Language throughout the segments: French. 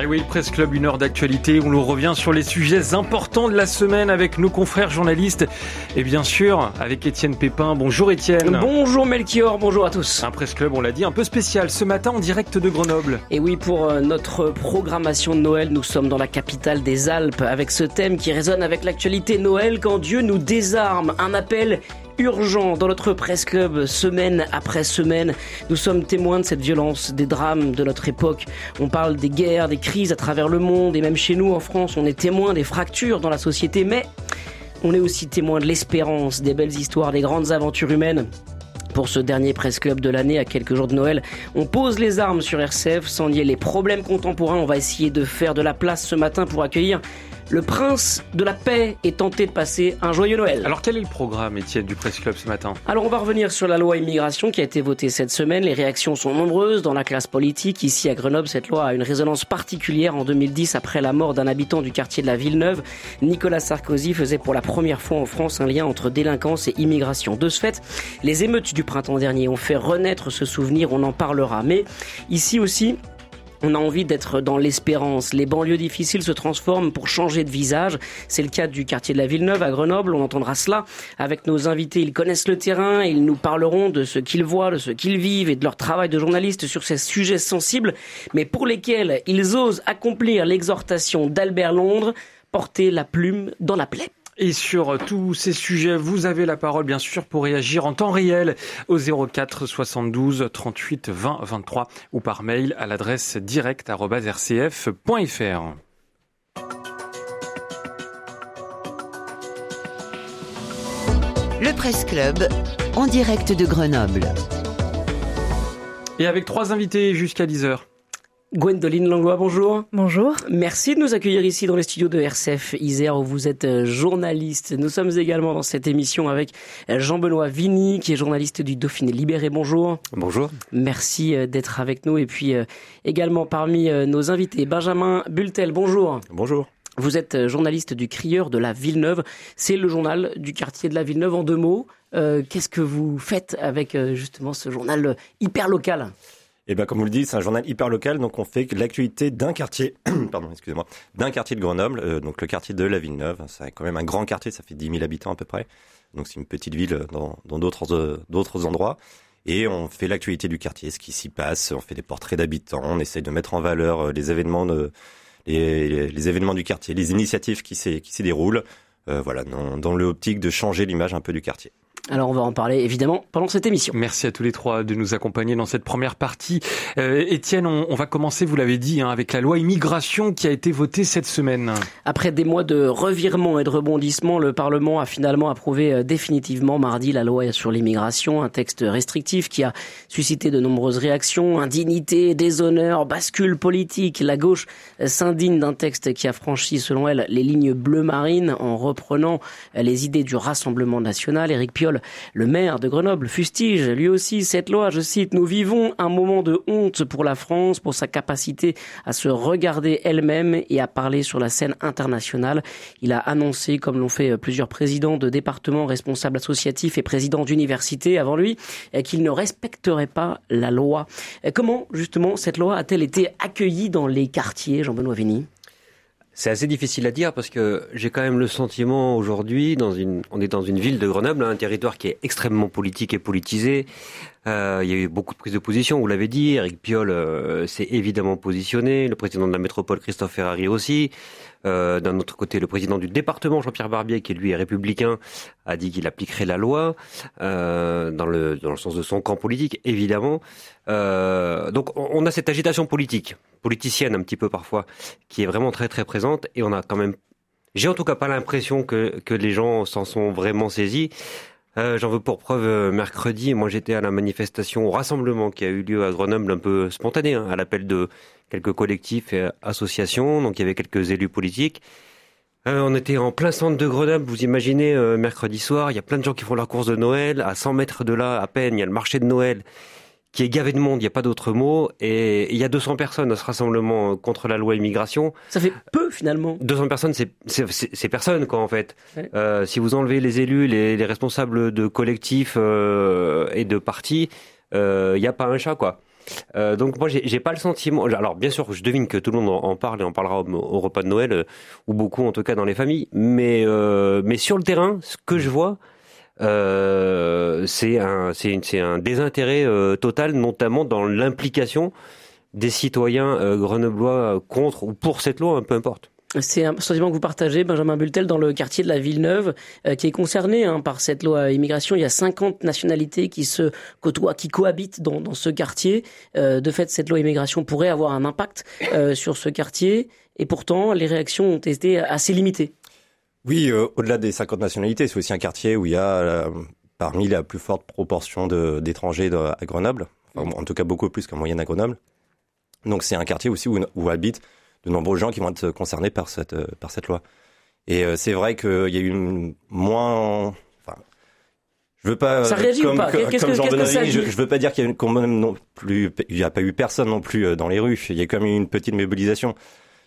Ah oui, le Presse Club, une heure d'actualité. On revient sur les sujets importants de la semaine avec nos confrères journalistes et bien sûr avec Étienne Pépin. Bonjour Étienne. Bonjour Melchior, bonjour à tous. Un Presse Club, on l'a dit, un peu spécial ce matin en direct de Grenoble. Et oui, pour euh, notre programmation de Noël, nous sommes dans la capitale des Alpes avec ce thème qui résonne avec l'actualité Noël quand Dieu nous désarme. Un appel urgent dans notre presse club semaine après semaine. Nous sommes témoins de cette violence, des drames de notre époque. On parle des guerres, des crises à travers le monde et même chez nous en France, on est témoin des fractures dans la société, mais on est aussi témoin de l'espérance, des belles histoires, des grandes aventures humaines. Pour ce dernier presse club de l'année, à quelques jours de Noël, on pose les armes sur RCF sans nier les problèmes contemporains. On va essayer de faire de la place ce matin pour accueillir le prince de la paix est tenté de passer un joyeux Noël. Alors quel est le programme, Étienne, du Presse Club ce matin? Alors on va revenir sur la loi immigration qui a été votée cette semaine. Les réactions sont nombreuses dans la classe politique. Ici à Grenoble, cette loi a une résonance particulière. En 2010, après la mort d'un habitant du quartier de la Villeneuve, Nicolas Sarkozy faisait pour la première fois en France un lien entre délinquance et immigration. De ce fait, les émeutes du printemps dernier ont fait renaître ce souvenir, on en parlera. Mais ici aussi, on a envie d'être dans l'espérance. Les banlieues difficiles se transforment pour changer de visage. C'est le cas du quartier de la Villeneuve à Grenoble. On entendra cela avec nos invités. Ils connaissent le terrain. Ils nous parleront de ce qu'ils voient, de ce qu'ils vivent et de leur travail de journaliste sur ces sujets sensibles, mais pour lesquels ils osent accomplir l'exhortation d'Albert Londres, porter la plume dans la plaie. Et sur tous ces sujets, vous avez la parole bien sûr pour réagir en temps réel au 04 72 38 20 23 ou par mail à l'adresse direct@rcf.fr. Le Presse Club en direct de Grenoble. Et avec trois invités jusqu'à 10h. Gwendoline Langlois, bonjour. Bonjour. Merci de nous accueillir ici dans les studios de RCF Isère où vous êtes euh, journaliste. Nous sommes également dans cette émission avec euh, Jean-Benoît Vigny qui est journaliste du Dauphiné Libéré. Bonjour. Bonjour. Merci euh, d'être avec nous et puis également parmi nos invités Benjamin Bultel. Bonjour. Bonjour. Vous êtes journaliste du Crieur de la Villeneuve. C'est le journal du quartier de la Villeneuve en deux mots. Qu'est-ce que vous faites avec justement ce journal hyper local? Et ben comme vous le dites, c'est un journal hyper local, donc on fait l'actualité d'un quartier, pardon, excusez-moi, d'un quartier de Grenoble, euh, donc le quartier de la Villeneuve. C'est quand même un grand quartier, ça fait 10 000 habitants à peu près. Donc c'est une petite ville dans d'autres euh, d'autres endroits. Et on fait l'actualité du quartier, ce qui s'y passe. On fait des portraits d'habitants, on essaye de mettre en valeur euh, les événements du quartier, les initiatives qui s'y déroulent. Euh, voilà, dans, dans l'optique de changer l'image un peu du quartier. Alors on va en parler évidemment pendant cette émission. Merci à tous les trois de nous accompagner dans cette première partie. Euh, Étienne, on, va commencer, vous l'avez dit, hein, avec la loi immigration qui a été votée cette semaine. Après des mois de revirement et de rebondissement, le Parlement a finalement approuvé euh, définitivement mardi la loi sur l'immigration, un texte restrictif qui a suscité de nombreuses réactions, indignité, déshonneur, bascule politique. La gauche euh, s'indigne d'un texte qui a franchi, selon elle, les lignes bleues marines en reprenant les idées du Rassemblement national. Éric Le maire de Grenoble fustige lui aussi cette loi, je cite, Nous vivons un moment de honte pour la France, pour sa capacité à se regarder elle-même et à parler sur la scène internationale. Il a annoncé, comme l'ont fait plusieurs présidents de départements, responsables associatifs et présidents d'universités avant lui, qu'il ne respecterait pas la loi. Comment, justement, cette loi a-t-elle été accueillie dans les quartiers, Jean-Benoît Vigny? C'est assez difficile à dire parce que j'ai quand même le sentiment aujourd'hui, dans une, on est dans une ville de Grenoble, un territoire qui est extrêmement politique et politisé. Euh, il y a eu beaucoup de prises de position, vous l'avez dit. Eric Piolle euh, s'est évidemment positionné, le président de la métropole Christophe Ferrari aussi. Euh, d'un autre côté, le président du département, Jean-Pierre Barbier, qui lui est républicain, a dit qu'il appliquerait la loi euh, dans, le, dans le sens de son camp politique, évidemment. Euh, donc on a cette agitation politique, politicienne un petit peu parfois, qui est vraiment très très présente, et on a quand même, j'ai en tout cas pas l'impression que, que les gens s'en sont vraiment saisis. J'en veux pour preuve mercredi, moi j'étais à la manifestation au rassemblement qui a eu lieu à Grenoble un peu spontané, hein, à l'appel de quelques collectifs et associations, donc il y avait quelques élus politiques. Euh, on était en plein centre de Grenoble, vous imaginez, euh, mercredi soir, il y a plein de gens qui font leur course de Noël, à 100 mètres de là à peine, il y a le marché de Noël qui est gavé de monde, il n'y a pas d'autre mot, et il y a 200 personnes à ce rassemblement contre la loi immigration. Ça fait peu finalement. 200 personnes, c'est personne quoi en fait. Euh, si vous enlevez les élus, les, les responsables de collectifs euh, et de partis, il n'y a pas un chat quoi. Euh, donc moi, j'ai pas le sentiment. Alors bien sûr, je devine que tout le monde en parle et en parlera au, repas de Noël, ou beaucoup en tout cas dans les familles. Mais mais sur le terrain, ce que je vois, euh, c'est un, c'est un désintérêt euh, total, notamment dans l'implication des citoyens euh, grenoblois contre ou pour cette loi, peu importe. C'est un sentiment que vous partagez, Benjamin Bultel, dans le quartier de la Villeneuve, qui est concerné hein, par cette loi immigration. Il y a 50 nationalités qui se côtoient, qui cohabitent dans, ce quartier. de fait, cette loi immigration pourrait avoir un impact sur ce quartier, et pourtant, les réactions ont été assez limitées. Oui, euh, au-delà des 50 nationalités, c'est aussi un quartier où il y a euh, parmi la plus forte proportion d'étrangers à Grenoble, en tout cas beaucoup plus qu'en moyenne à Grenoble. Donc c'est un quartier aussi où, habitent de nombreux gens qui vont être concernés par cette, euh, par cette loi. Et c'est vrai qu'il y a eu moins... Enfin, je veux pas... Ça réagit comme, ou pas Qu'est-ce que, ça je, je veux pas dire qu'il y a quand même non plus... Il n'y a pas eu personne non plus dans les rues. Il y a quand même eu une petite mobilisation.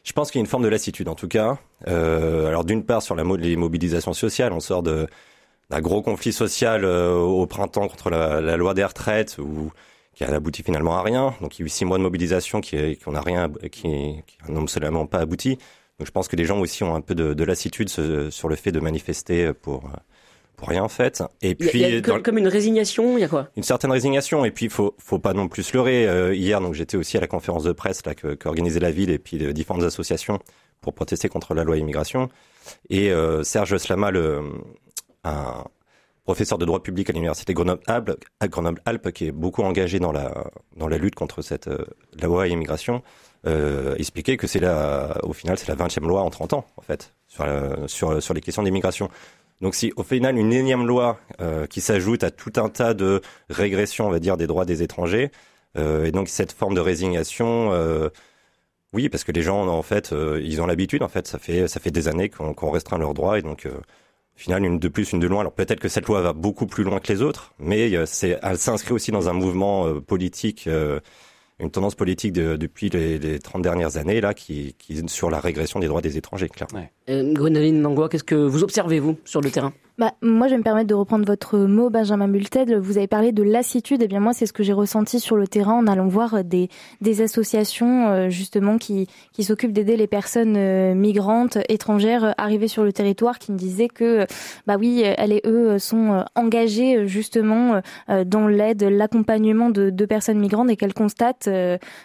Je pense qu'il y a une forme de lassitude, en tout cas. Euh, alors d'une part sur la, les mobilisations sociales, on sort d'un gros conflit social euh, au printemps contre la, la, loi des retraites, où, qui a abouti finalement à rien. Donc il y a eu six mois de mobilisation qui, qui n'a rien, qui, qui n'ont seulement pas abouti. Donc je pense que les gens aussi ont un peu de, de lassitude sur le fait de manifester pour rien en fait. Et puis il y a, comme, une résignation, il y a quoi? Une certaine résignation. Et puis faut faut pas non plus se leurrer. Euh, hier donc j'étais aussi à la conférence de presse là qu'organisait la ville et puis de différentes associations pour protester contre la loi immigration. Et euh, Serge Slama, le, un professeur de droit public à l'université Grenoble-Alpes, qui est beaucoup engagé dans la lutte contre cette euh, la loi immigration, euh, expliquait que c'est la au final c'est la 20e loi en 30 ans en fait sur les questions d'immigration. Donc si au final une énième loi euh, qui s'ajoute à tout un tas de régressions, on va dire, des droits des étrangers, euh, et donc cette forme de résignation, oui, parce que les gens en fait, ils ont l'habitude, en fait, ça fait ça fait des années qu'on restreint leurs droits, et donc final une de plus, une de loin. Alors peut-être que cette loi va beaucoup plus loin que les autres, mais c'est elle s'inscrit aussi dans un mouvement politique une tendance politique de, depuis les, les, 30 dernières années là qui, qui sur la régression des droits des étrangers clairement. Ouais. Euh, qu'est-ce que vous observez vous sur le terrain? Bah, moi, je vais me permettre de reprendre votre mot, Benjamin Multed. Vous avez parlé de lassitude. Et eh bien, moi, c'est ce que j'ai ressenti sur le terrain en allant voir des, des associations, euh, justement, qui, qui s'occupent d'aider les personnes euh, migrantes, étrangères, euh, arrivées sur le territoire, qui me disaient que, bah oui, elles et eux sont engagés, justement, dans l'aide, l'accompagnement de, de, personnes migrantes et qu'elles constatent,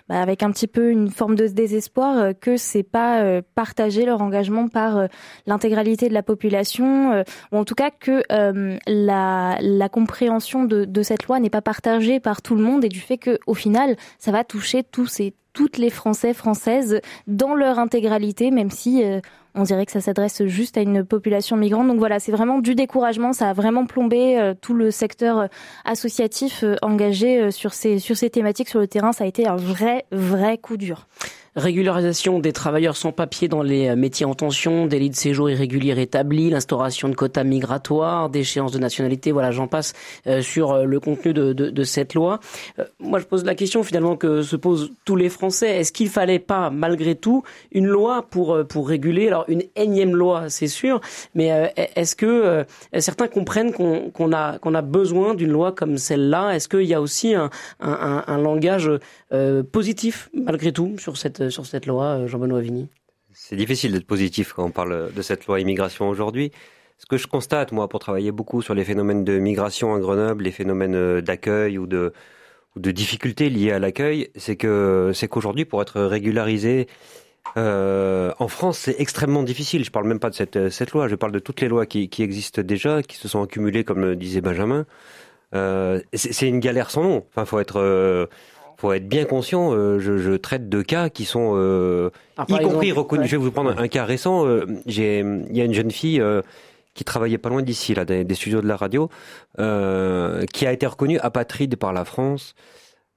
bah, avec un petit peu une forme de désespoir, que c'est pas partagé leur engagement par l'intégralité de la population, ou en tout cas, que euh, la, la, compréhension de, cette loi n'est pas partagée par tout le monde et du fait que au final, ça va toucher tous et toutes les Français, Françaises dans leur intégralité, même si euh, on dirait que ça s'adresse juste à une population migrante. Donc voilà, c'est vraiment du découragement. Ça a vraiment plombé euh, tout le secteur associatif engagé sur ces sur ces thématiques sur le terrain. Ça a été un vrai vrai coup dur régularisation des travailleurs sans papier dans les euh, métiers en tension, délit de séjour irrégulier rétabli, l'instauration de quotas migratoires, d'échéances de nationalité, voilà, j'en passe euh, sur euh, le contenu de, de, de cette loi. moi, je pose la question finalement que se posent tous les Français. Est-ce qu'il fallait pas, malgré tout, une loi pour pour réguler? Alors, une énième loi, c'est sûr, mais est-ce que certains comprennent qu'on qu'on a qu'on a besoin d'une loi comme celle-là? Est-ce qu'il y a aussi un, un, un langage positif malgré tout sur cette sur cette loi, euh, Jean-Benoît Vigny C'est difficile d'être positif quand on parle de cette loi immigration aujourd'hui. Ce que je constate, moi, pour travailler beaucoup sur les phénomènes de migration à Grenoble, les phénomènes euh, d'accueil ou de, ou de difficultés liées à l'accueil, c'est que c'est qu'aujourd'hui, pour être régularisé euh, en France, c'est extrêmement difficile. Je parle même pas de cette, cette loi. Je parle de toutes les lois qui, qui existent déjà, qui se sont accumulées, comme disait Benjamin. Euh, c'est une galère sans nom. Enfin, faut être euh, faut être bien conscient. Euh, je, je, traite de cas qui sont euh, ah, y compris reconnus. Je vais vous prendre un cas récent. Euh, j'ai, il y a une jeune fille qui travaillait pas loin d'ici, là, des, studios de la radio, qui a été reconnue apatride par la France.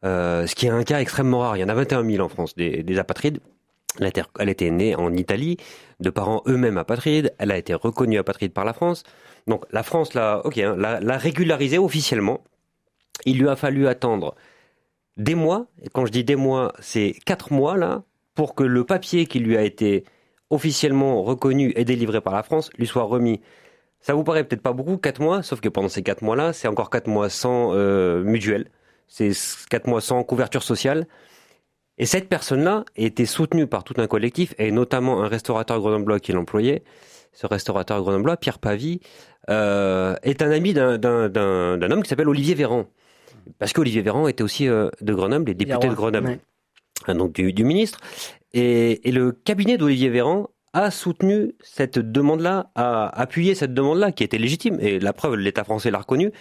ce qui est un cas extrêmement rare. Il y en a 21 000 en France des, des apatrides. Elle, elle était née en Italie, de parents eux-mêmes apatrides. Elle a été reconnue apatride par la France. Donc la France l'a, ok, hein, l'a régularisée officiellement. Il lui a fallu attendre des mois. Et quand je dis des mois, c'est quatre mois là pour que le papier qui lui a été officiellement reconnu et délivré par la France lui soit remis. Ça vous paraît peut-être pas beaucoup, quatre mois, sauf que pendant ces quatre mois-là, c'est encore quatre mois sans euh, mutuelle, c'est quatre mois sans couverture sociale. Et cette personne-là était soutenue par tout un collectif, et notamment un restaurateur grenoblois qui l'employait. Ce restaurateur grenoblois, Pierre Pavie, euh, est un ami d'un homme qui s'appelle Olivier Véran. Parce qu'Olivier Véran était aussi euh, de Grenoble, et député de Grenoble. Hein, donc du, du ministre. Et, et, le cabinet d'Olivier Véran a soutenu cette demande-là, a appuyé cette demande-là, qui était légitime. Et la preuve, l'État français l'a reconnue.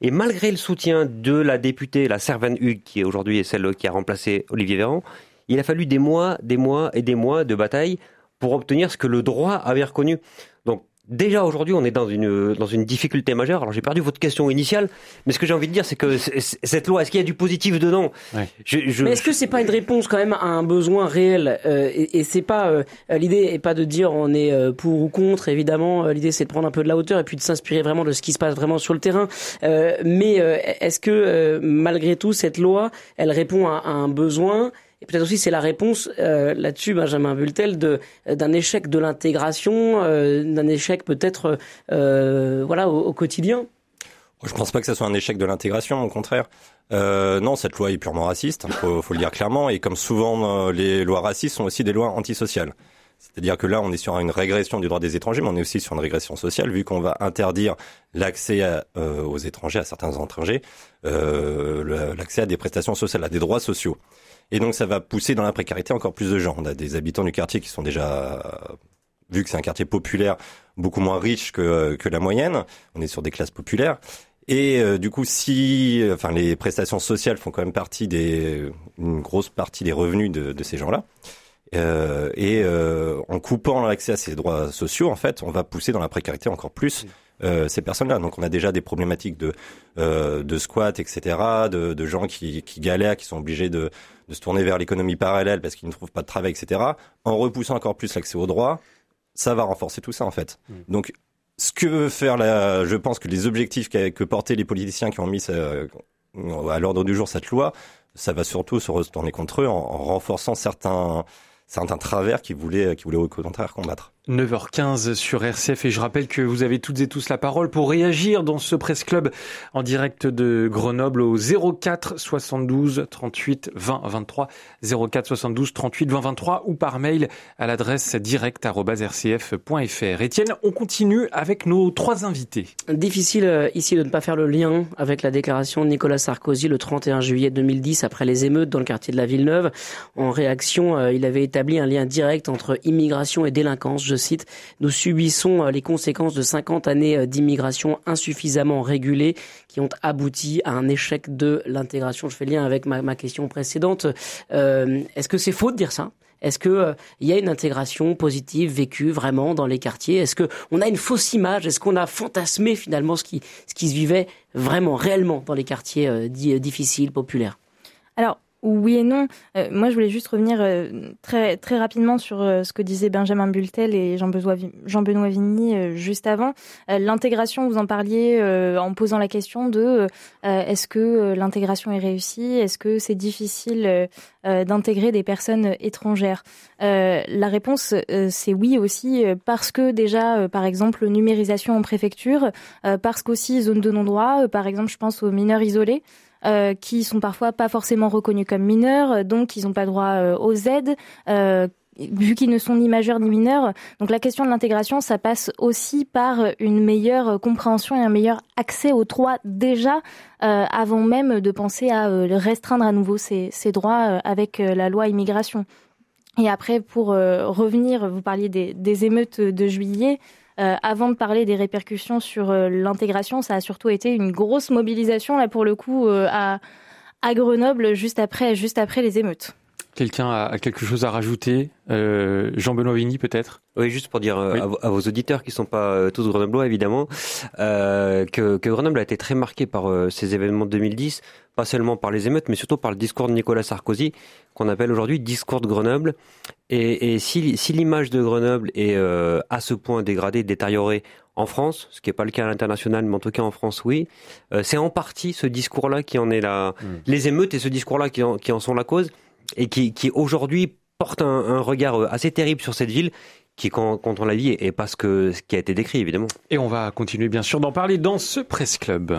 Et malgré le soutien de la députée, la Servane Hugues, qui aujourd'hui est celle qui a remplacé Olivier Véran, il a fallu des mois, des mois et des mois de bataille pour obtenir ce que le droit avait reconnu. Déjà aujourd'hui, on est dans une dans une difficulté majeure. Alors j'ai perdu votre question initiale, mais ce que j'ai envie de dire, c'est que cette loi, est-ce qu'il y a du positif dedans? Ouais. je, Mais est-ce que c'est pas une réponse quand même à un besoin réel? Euh, Et, et c'est pas euh, l'idée est pas de dire on est euh, pour ou contre. Évidemment, l'idée c'est de prendre un peu de la hauteur et puis de s'inspirer vraiment de ce qui se passe vraiment sur le terrain. mais est-ce que malgré tout cette loi, elle répond à, à un besoin? Et peut-être aussi c'est la réponse euh, là-dessus, Benjamin Bultel, d'un échec de l'intégration, euh, d'un échec peut-être euh, voilà au, quotidien. Je pense pas que ça soit un échec de l'intégration, au contraire. Non, cette loi est purement raciste, il hein, faut, faut, le dire clairement. Et comme souvent, les lois racistes sont aussi des lois antisociales. C'est-à-dire que là, on est sur une régression du droit des étrangers, mais on est aussi sur une régression sociale, vu qu'on va interdire l'accès aux étrangers, à certains étrangers, l'accès à des prestations sociales, à des droits sociaux. Et donc ça va pousser dans la précarité encore plus de gens. On a des habitants du quartier qui sont déjà, vu que c'est un quartier populaire, beaucoup moins riche que, que la moyenne. On est sur des classes populaires. Et euh, du coup, si, enfin, les prestations sociales font quand même partie des, une grosse partie des revenus de, de ces gens-là. Euh, et euh, en coupant l'accès à ces droits sociaux, en fait, on va pousser dans la précarité encore plus euh, ces personnes-là. Donc on a déjà des problématiques de, euh, de squat, etc., de, de gens qui, qui, galèrent, qui sont obligés de, de se tourner vers l'économie parallèle parce qu'ils ne trouvent pas de travail, etc. En repoussant encore plus l'accès aux droits, ça va renforcer tout ça en fait. Mmh. Donc ce que veut faire la, je pense que les objectifs que, que portaient les politiciens qui ont mis euh, à l'ordre du jour cette loi, ça va surtout se retourner contre eux en, en renforçant certains certains travers qui voulaient, qui voulaient au contraire combattre. 9h15 sur RCF et je rappelle que vous avez toutes et tous la parole pour réagir dans ce Presse Club en direct de Grenoble au 04 72 38 20 23 04 72 38 20 23 ou par mail à l'adresse direct@rcf.fr. Étienne, on continue avec nos trois invités. Difficile euh, ici de ne pas faire le lien avec la déclaration de Nicolas Sarkozy le 31 juillet 2010 après les émeutes dans le quartier de la Villeneuve. En réaction, euh, il avait établi un lien direct entre immigration et délinquance. Cite, nous subissons euh, les conséquences de 50 années euh, d'immigration insuffisamment régulée qui ont abouti à un échec de l'intégration. Je fais lien avec ma, question précédente. Euh, Est-ce que c'est faux de dire ça? Est-ce que euh, il y a une intégration positive vécue vraiment dans les quartiers? Est-ce que on a une fausse image? Est-ce qu'on a fantasmé finalement ce qui se vivait vraiment réellement dans les quartiers difficiles, populaires? Alors oui et non. Euh, moi, je voulais juste revenir euh, très rapidement sur euh, ce que disaient Benjamin Bultel et Jean-Benoît Jean -Benoît Vigny juste avant. l'intégration, vous en parliez en posant la question de est-ce que l'intégration est réussie? Est-ce que c'est difficile d'intégrer des personnes étrangères? La réponse, c'est oui aussi parce que déjà, par exemple, numérisation en préfecture, parce qu'aussi zone de non-droit, par exemple, je pense aux mineurs isolés. Euh, qui sont parfois pas forcément reconnus comme mineurs, euh, donc ils n'ont pas droit euh, aux aides. vu qu'ils ne sont ni majeurs ni mineurs. Donc la question de l'intégration, ça passe aussi par une meilleure compréhension et un meilleur accès aux droits déjà avant même de penser à restreindre à nouveau ces, ces droits avec la loi immigration. Et après, pour revenir, vous parliez des, des émeutes de juillet. Euh, avant de parler des répercussions sur euh, l'intégration, ça a surtout été une grosse mobilisation là pour le coup euh, à, à Grenoble juste après, juste après les émeutes. Quelqu'un a, quelque chose à rajouter euh, Jean-Benoît Vigny peut-être? Oui, juste pour dire à, vos auditeurs qui sont pas euh, tous grenoblois évidemment, que, que, Grenoble a été très marqué par ces événements de 2010, pas seulement par les émeutes, mais surtout par le discours de Nicolas Sarkozy, qu'on appelle aujourd'hui discours de Grenoble. Et, et si, si l'image de Grenoble est à ce point dégradée, détériorée en France, ce qui n'est pas le cas à l'international, mais en tout cas en France, oui. c'est en partie ce discours-là qui en est la... Hmm. Les émeutes et ce discours-là qui qui en sont la cause et qui, qui aujourd'hui porte un, regard euh, assez terrible sur cette ville qui, quand, quand on la vit, est pas ce, que, ce qui a été décrit, évidemment. Et on va continuer, bien sûr, d'en parler dans ce Presse Club.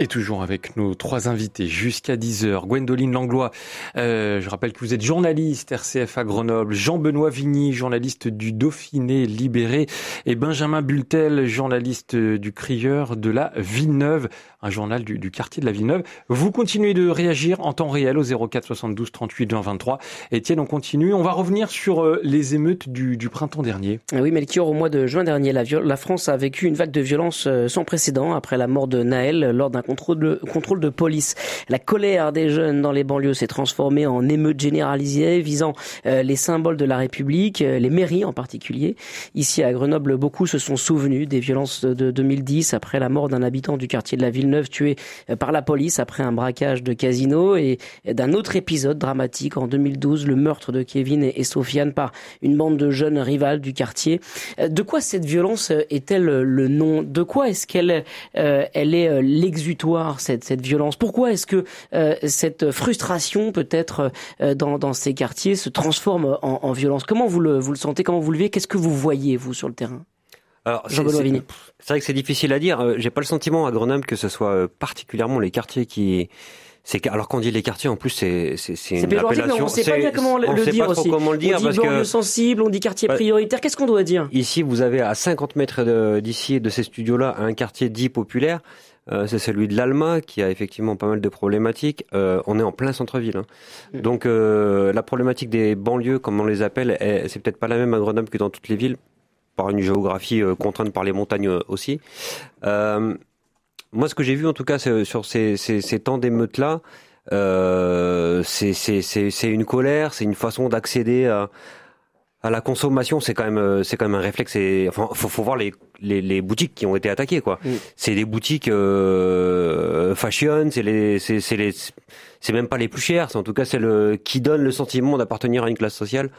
Et toujours avec nos trois invités jusqu'à 10h. Gwendoline Langlois, euh, je rappelle que vous êtes journaliste RCF à Grenoble. Jean-Benoît Vigny, journaliste du Dauphiné Libéré. Et Benjamin Bultel, journaliste du Crieur de la Villeneuve, un journal du, du, quartier de la Villeneuve. Vous continuez de réagir en temps réel au 04 72 38 20 23. Etienne, on continue. On va revenir sur euh, les émeutes du, du, printemps dernier. Ah oui, Melchior, au mois de juin dernier, la, la France a vécu une vague de violence euh, sans précédent après la mort de Naël lors d'un contrôle de, police. La colère des jeunes dans les banlieues s'est transformée en émeute généralisée visant euh, les symboles de la République, euh, les mairies en particulier. Ici à Grenoble, beaucoup se sont souvenus des violences de 2010 après la mort d'un habitant du quartier de la Villeneuve tué euh, par la police après un braquage de casino et d'un autre épisode dramatique en 2012, le meurtre de Kevin et Sofiane par une bande de jeunes rivales du quartier. De quoi cette violence est-elle le nom? De quoi est-ce qu'elle elle est l'exutoire? Cette, cette violence Pourquoi est-ce que euh, cette frustration peut-être euh, dans, dans ces quartiers se transforme en, en, violence? Comment vous le, vous le sentez? Comment vous le vivez? Qu'est-ce que vous voyez, vous, sur le terrain? C'est vrai que c'est difficile à dire. Euh, j'ai pas le sentiment à Grenoble que ce soit particulièrement les quartiers qui c'est alors qu'on dit les quartiers en plus c'est c'est c'est une appellation. On sait pas bien comment le, on sait dire pas aussi. Comment le dire on dit parce que sensible, on dit quartier prioritaire. Qu'est-ce qu'on doit dire? Ici, vous avez à 50 mètres d'ici de ces studios-là un quartier dit populaire. Euh, c'est celui de l'Alma qui a effectivement pas mal de problématiques. Euh, on est en plein centre-ville, hein. mm. donc euh, la problématique des banlieues, comme on les appelle, c'est peut-être pas la même à Grenoble que dans toutes les villes, par une géographie contrainte par les montagnes aussi. moi, ce que j'ai vu en tout cas sur ces, ces, ces temps d'émeute là, c'est une colère, c'est une façon d'accéder à à la consommation, c'est quand même euh, c'est quand même un réflexe. Et, enfin, faut, faut voir les, les, les boutiques qui ont été attaquées quoi. Mm. C'est des boutiques euh, fashion, c'est les c'est c'est les c'est même pas les plus chères. C'est en tout cas c'est le qui donne le sentiment d'appartenir à une classe sociale.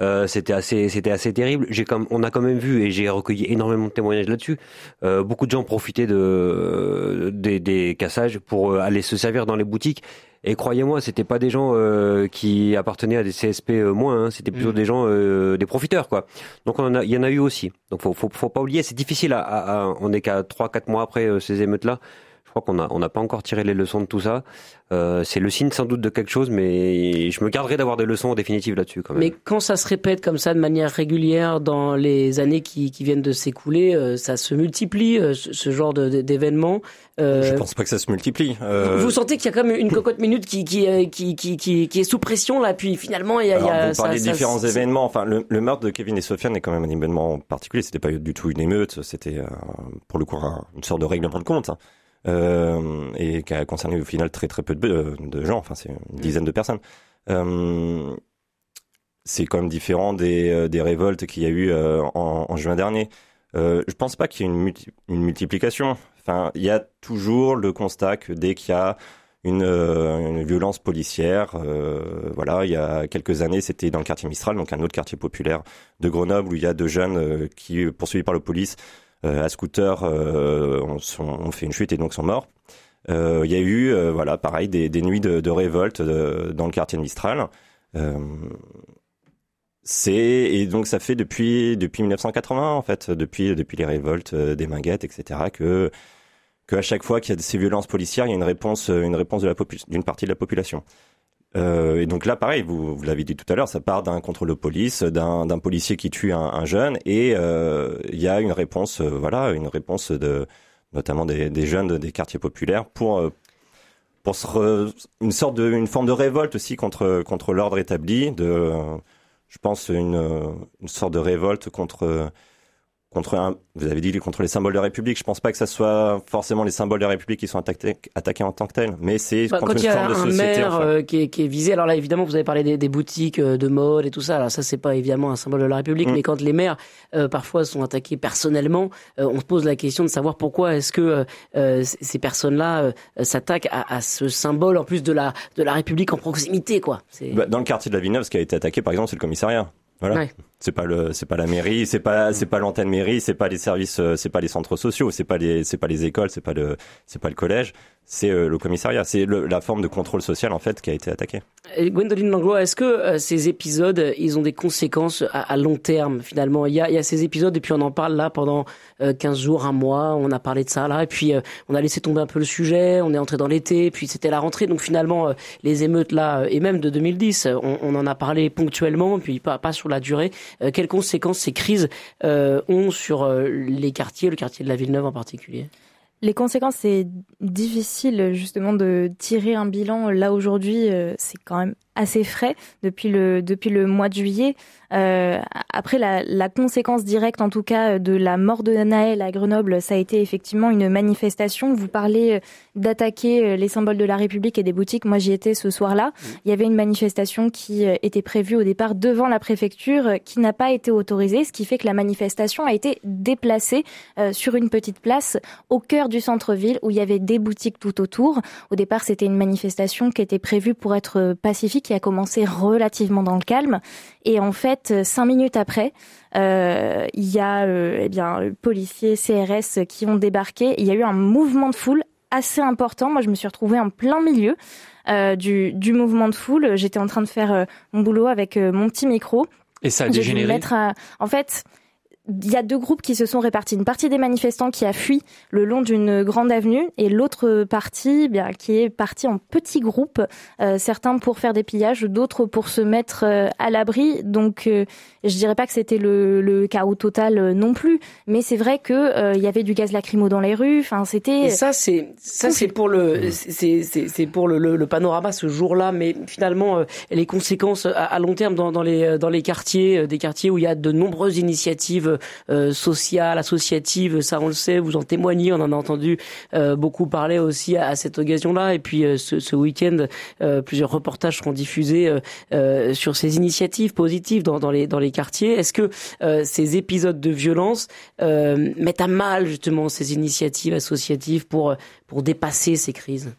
Euh, c'était assez c'était assez terrible. J'ai comme on a quand même vu et j'ai recueilli énormément de témoignages là-dessus. Euh, beaucoup de gens profitaient de des, des cassages pour euh, aller se servir dans les boutiques et croyez-moi, c'était pas des gens euh, qui appartenaient à des CSP euh, moins, hein, c'était plutôt mm. des gens, euh, des profiteurs, quoi. Donc on a, il y en a eu aussi. Donc faut, faut, faut pas oublier, c'est difficile. À, à, on est qu'à trois, quatre mois après ces émeutes-là. Je crois qu'on a, on n'a pas encore tiré les leçons de tout ça. Euh, c'est le signe sans doute de quelque chose, mais je me garderai d'avoir des leçons définitives là-dessus. Quand même. Mais quand ça se répète comme ça de manière régulière dans les années qui, qui viennent de s'écouler, euh, ça se multiplie euh, ce, genre d'événements. Euh, je pense pas que ça se multiplie. Euh, vous, sentez qu'il y a quand même une cocotte minute qui qui, qui qui, qui, qui, est sous pression là, puis finalement il y a. Alors, y a vous parlez des différents événements. Enfin, le, le, meurtre de Kevin et Sofiane est quand même un événement particulier. C'était pas du tout une émeute. C'était pour le coup une sorte de règlement de compte. Hein et qui a concerné au final très très peu de, de gens, enfin c'est une mm. dizaine de personnes. Euh, c'est quand même différent des, euh, des révoltes qu'il y a eu euh, en, en, juin dernier. Euh, je pense pas qu'il y ait une, une, multiplication. Enfin, il y a toujours le constat que dès qu'il y a une, une, violence policière. Euh, voilà, il y a quelques années, c'était dans le quartier Mistral, donc un autre quartier populaire de Grenoble, où il y a deux jeunes euh, qui, poursuivis par la police, euh, à scooter euh, ont, fait une chute et donc sont morts. Euh, il y a eu, voilà, pareil, des, nuits de, révolte dans le quartier de Mistral. c'est et donc ça fait depuis depuis 1980 en fait, depuis depuis les révoltes des Minguettes, etc. que que à chaque fois qu'il y a ces violences policières, il y a une réponse une réponse d'une partie de la population. Euh, et donc là, pareil, vous, vous l'avez dit tout à l'heure, ça part d'un contrôle de police, d'un policier qui tue un, un jeune, et euh, il y a une réponse, euh, voilà, une réponse de notamment des, des jeunes des quartiers populaires pour euh, pour se une sorte de une forme de révolte aussi contre contre l'ordre établi, de je pense, une, une sorte de révolte contre contre un, vous avez dit contre les symboles de la République. Je pense pas que ça soit forcément les symboles de la République qui sont attaqués, attaqués en tant que tels, mais c'est bah, contre quand une il y a forme de un société. maire enfin. euh, qui, est, qui est visé, alors là évidemment vous avez parlé des, des boutiques euh, de mode et tout ça. Alors ça c'est pas évidemment un symbole de la République, Mm. mais quand les maires euh, parfois sont attaqués personnellement, euh, on se pose la question de savoir pourquoi est-ce que euh, euh, ces personnes-là euh, s'attaquent à, à ce symbole en plus de la de la République en proximité quoi. Bah, dans le quartier de la Villeneuve, ce qui a été attaqué, par exemple, c'est le commissariat. Voilà. Ouais. C'est pas le, c'est pas la mairie, c'est pas, c'est pas l'antenne mairie, c'est pas les services, euh, c'est pas les centres sociaux, c'est pas les, c'est pas les écoles, c'est pas le, c'est pas le collège, c'est euh, le commissariat. C'est la forme de contrôle social en fait qui a été attaquée. Et Gwendoline Langlois, est-ce que euh, ces épisodes, euh, ils ont des conséquences à, à long terme finalement? Il y, a, il y a ces épisodes et puis on en parle là pendant euh, 15 jours, un mois, on a parlé de ça là, et puis euh, on a laissé tomber un peu le sujet, on est entré dans l'été, puis c'était la rentrée, donc finalement euh, les émeutes là, et même de 2010, euh, on, on en a parlé ponctuellement, puis pas, pas sur la durée. Quelles conséquences ces crises ont sur les quartiers, le quartier de la Villeneuve en particulier? Les conséquences, c'est difficile justement de tirer un bilan. Là aujourd'hui, euh, c'est quand même assez frais depuis le depuis le mois de juillet. Euh, après, la, la conséquence directe, en tout cas, de la mort de Naël à Grenoble, ça a été effectivement une manifestation. Vous parlez euh, d'attaquer euh, les symboles de la République et des boutiques. Moi, j'y étais ce soir-là. Il y avait une manifestation qui euh, était prévue au départ devant la préfecture, qui n'a pas été autorisée, ce qui fait que la manifestation a été déplacée euh, sur une petite place au cœur du centre-ville où il y avait des boutiques tout autour. Au départ, c'était une manifestation qui était prévue pour être pacifique, qui a commencé relativement dans le calme. Et en fait, euh, cinq minutes après, euh, il y a euh, eh bien policiers, CRS qui ont débarqué. Il y a eu un mouvement de foule assez important. Moi, je me suis retrouvée en plein milieu euh, du, du mouvement de foule. J'étais en train de faire mon boulot avec mon petit micro. Et ça a dégénéré? à... En fait, il y a deux groupes qui se sont répartis. Une partie des manifestants qui a fui le long d'une grande avenue et l'autre partie bien, qui est partie en petits groupes, euh, certains pour faire des pillages, d'autres pour se mettre euh, à l'abri. Donc, euh, je dirais pas que c'était le, le chaos total euh, non plus, mais c'est vrai que euh, il y avait du gaz lacrymo dans les rues. Enfin, c'était. Et ça, c'est ça, c'est pour le, c'est pour le, le, le panorama ce jour-là, mais finalement les conséquences à, à long terme dans, dans les dans les quartiers, des quartiers où il y a de nombreuses initiatives euh, sociales, associatives, ça on le sait, vous en témoignez, on en a entendu euh, beaucoup parler aussi à, à cette occasion-là, et puis euh, ce, ce week-end, euh, plusieurs reportages seront diffusés euh, euh, sur ces initiatives positives dans, dans les dans les quartiers. Est-ce que euh, ces épisodes de violence euh, mettent à mal justement ces initiatives associatives pour pour dépasser ces crises?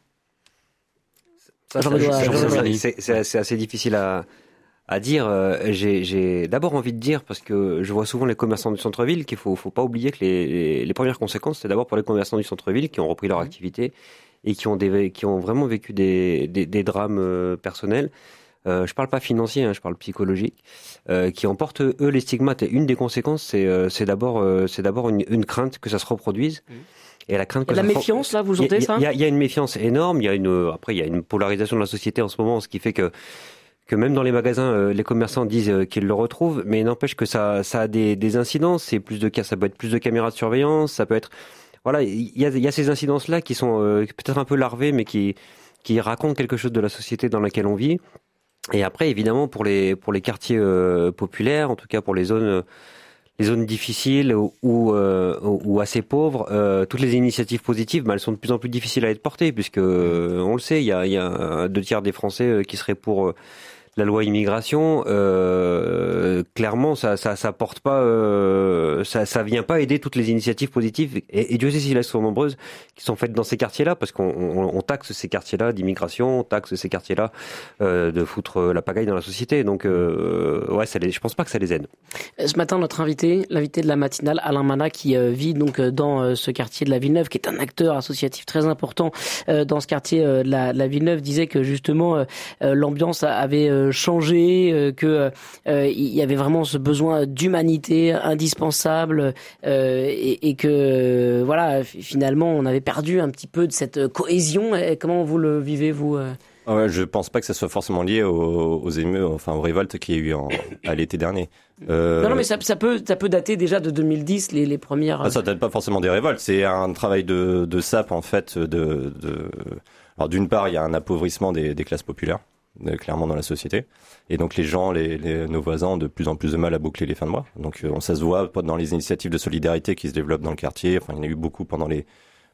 C'est assez difficile à, à dire. Euh, J'ai d'abord envie de dire, parce que je vois souvent les commerçants du centre-ville, qu'il faut, faut pas oublier que les, les, les premières conséquences, c'est d'abord pour les commerçants du centre-ville qui ont repris leur activité et qui ont, des, qui ont vraiment vécu des, des, des drames euh, personnels. Euh, je parle pas financier, hein, je parle psychologique, euh, qui emportent eux les stigmates. Et une des conséquences, c'est euh, d'abord euh, c'est d'abord une, une crainte que ça se reproduise. Et la crainte y que la ça se- méfiance là, vous y sentez ça? Il y, a- il y a une méfiance énorme. Il y a une après il y a une polarisation de la société en ce moment, ce qui fait que que même dans les magasins, euh, les commerçants disent euh, qu'ils le retrouvent, mais n'empêche que ça ça a des, des incidences. C'est plus de cas, ça peut être plus de caméras de surveillance, ça peut être voilà. Il y a, y a ces incidences là qui sont euh, peut-être un peu larvées, mais qui qui racontent quelque chose de la société dans laquelle on vit. Et après, évidemment, pour les pour les quartiers euh, populaires, en tout cas pour les zones les zones difficiles ou, euh, assez pauvres, euh, toutes les initiatives positives, bah, elles sont de plus en plus difficiles à être portées, puisque euh, on le sait, il y a, deux tiers des Français qui seraient pour la loi immigration. Euh, clairement, ça, ça, ça porte pas, euh, ça, ça vient pas aider toutes les initiatives positives. Et, et Dieu sait si elles sont nombreuses qui sont faites dans ces quartiers-là, parce qu'on on, on taxe ces quartiers-là d'immigration, on taxe ces quartiers-là euh, de foutre la pagaille dans la société. Donc, euh, ouais, ça les, je pense pas que ça les aide. Euh, Ce matin, notre invité, l'invité de la matinale, Alain Mana, qui euh, vit donc dans ce quartier de la Villeneuve, qui est un acteur associatif très important dans ce quartier de, la, la Villeneuve, disait que justement l'ambiance avait changé, euh, que euh, il y avait vraiment ce besoin d'humanité indispensable, euh, et, et que euh, voilà, finalement, on avait perdu un petit peu de cette euh, cohésion. Et comment vous le vivez vous euh? Ah Ouais, je pense pas que ça soit forcément lié aux, aux émeutes, enfin aux révoltes qu'il y a eu en, à l'été dernier. Euh, Non, non, mais ça, ça peut, ça peut dater déjà de 2010, les, les premières. Ah, ça date pas forcément des révoltes, c'est un travail de, de sape en fait. De, de... Alors d'une part, il y a un appauvrissement des, des classes populaires. Euh, clairement dans la société. Et donc les gens, les, nos voisins ont de plus en plus de mal à boucler les fins de mois. Donc on, ça se voit dans les initiatives de solidarité qui se développent dans le quartier. Enfin, il y en a eu beaucoup pendant les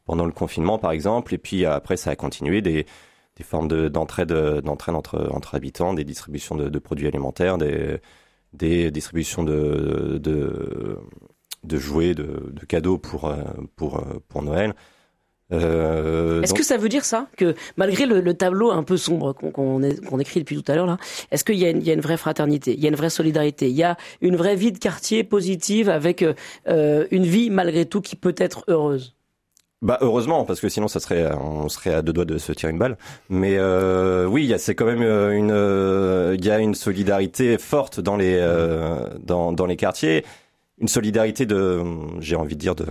pendant le confinement, par exemple. Et puis après, ça a continué des des formes d'entraide d'entraide entre entre habitants, des distributions de, produits alimentaires, des des distributions de de, jouets, de, de cadeaux pour pour pour Noël. Euh, est-ce que ça veut dire ça que malgré le, le tableau un peu sombre qu'on écrit depuis tout à l'heure là, est-ce qu'il y, a une, il y a une vraie fraternité, il y a une vraie solidarité, il y a une vraie vie de quartier positive avec euh, une vie malgré tout qui peut être heureuse? Bah heureusement parce que sinon ça serait on serait à deux doigts de se tirer une balle. Mais euh, oui, c'est quand même euh, une euh, il y a une solidarité forte dans les euh, dans dans les quartiers, une solidarité de j'ai envie de dire de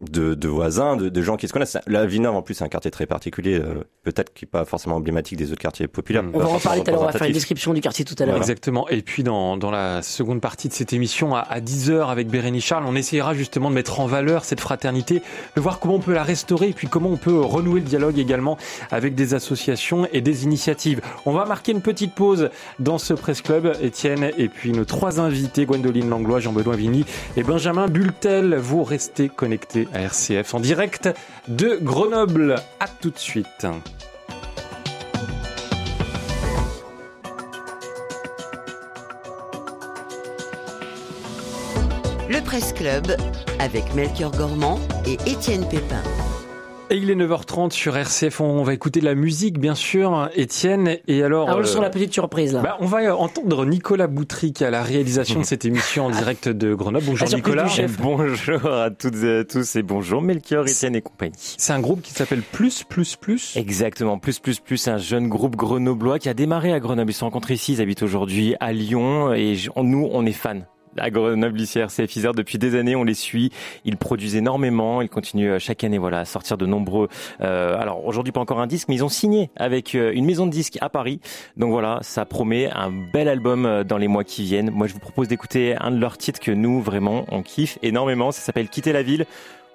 de, de voisins, de, de, gens qui se connaissent. La Villeneuve, en plus, c'est un quartier très particulier, euh, peut-être qui n'est pas forcément emblématique des autres quartiers populaires. On va en parler tout à l'heure, on va faire une description du quartier tout à l'heure. Exactement. Et puis, dans, dans la seconde partie de cette émission, à, à 10h avec Bérénice Charles, on essayera justement de mettre en valeur cette fraternité, de voir comment on peut la restaurer, et puis comment on peut renouer le dialogue également avec des associations et des initiatives. On va marquer une petite pause dans ce Presse Club, Étienne, et puis nos trois invités, Gwendoline Langlois, Jean-Benoît Vigny et Benjamin Bultel. Vous restez connectés à RCF en direct de Grenoble. À tout de suite. Le Presse Club avec Melchior Gormand et Étienne Pépin. Et il est 9h30 sur RCF. On va écouter de la musique, bien sûr, Étienne. Et alors, ah, euh, sur la petite surprise là. Bah, on va entendre Nicolas Boutry qui a la réalisation de cette émission en direct de Grenoble. Bonjour Nicolas. Bonjour à toutes et à tous et bonjour Melchior, Étienne et compagnie. C'est un groupe qui s'appelle Plus Plus Plus. Exactement, Plus Plus Plus, un jeune groupe grenoblois qui a démarré à Grenoble. Ils se sont rencontrés ici, ils habitent aujourd'hui à Lyon et nous, on est fans à Grenoble ici RCF Isère depuis des années on les suit. Ils produisent énormément. Ils continuent euh, chaque année voilà à sortir de nombreux euh, alors aujourd'hui pas encore un disque mais ils ont signé avec euh, une maison de disques à Paris. Donc voilà ça promet un bel album euh, dans les mois qui viennent. Moi je vous propose d'écouter un de leurs titres que nous vraiment on kiffe énormément. Ça s'appelle Quitter la ville.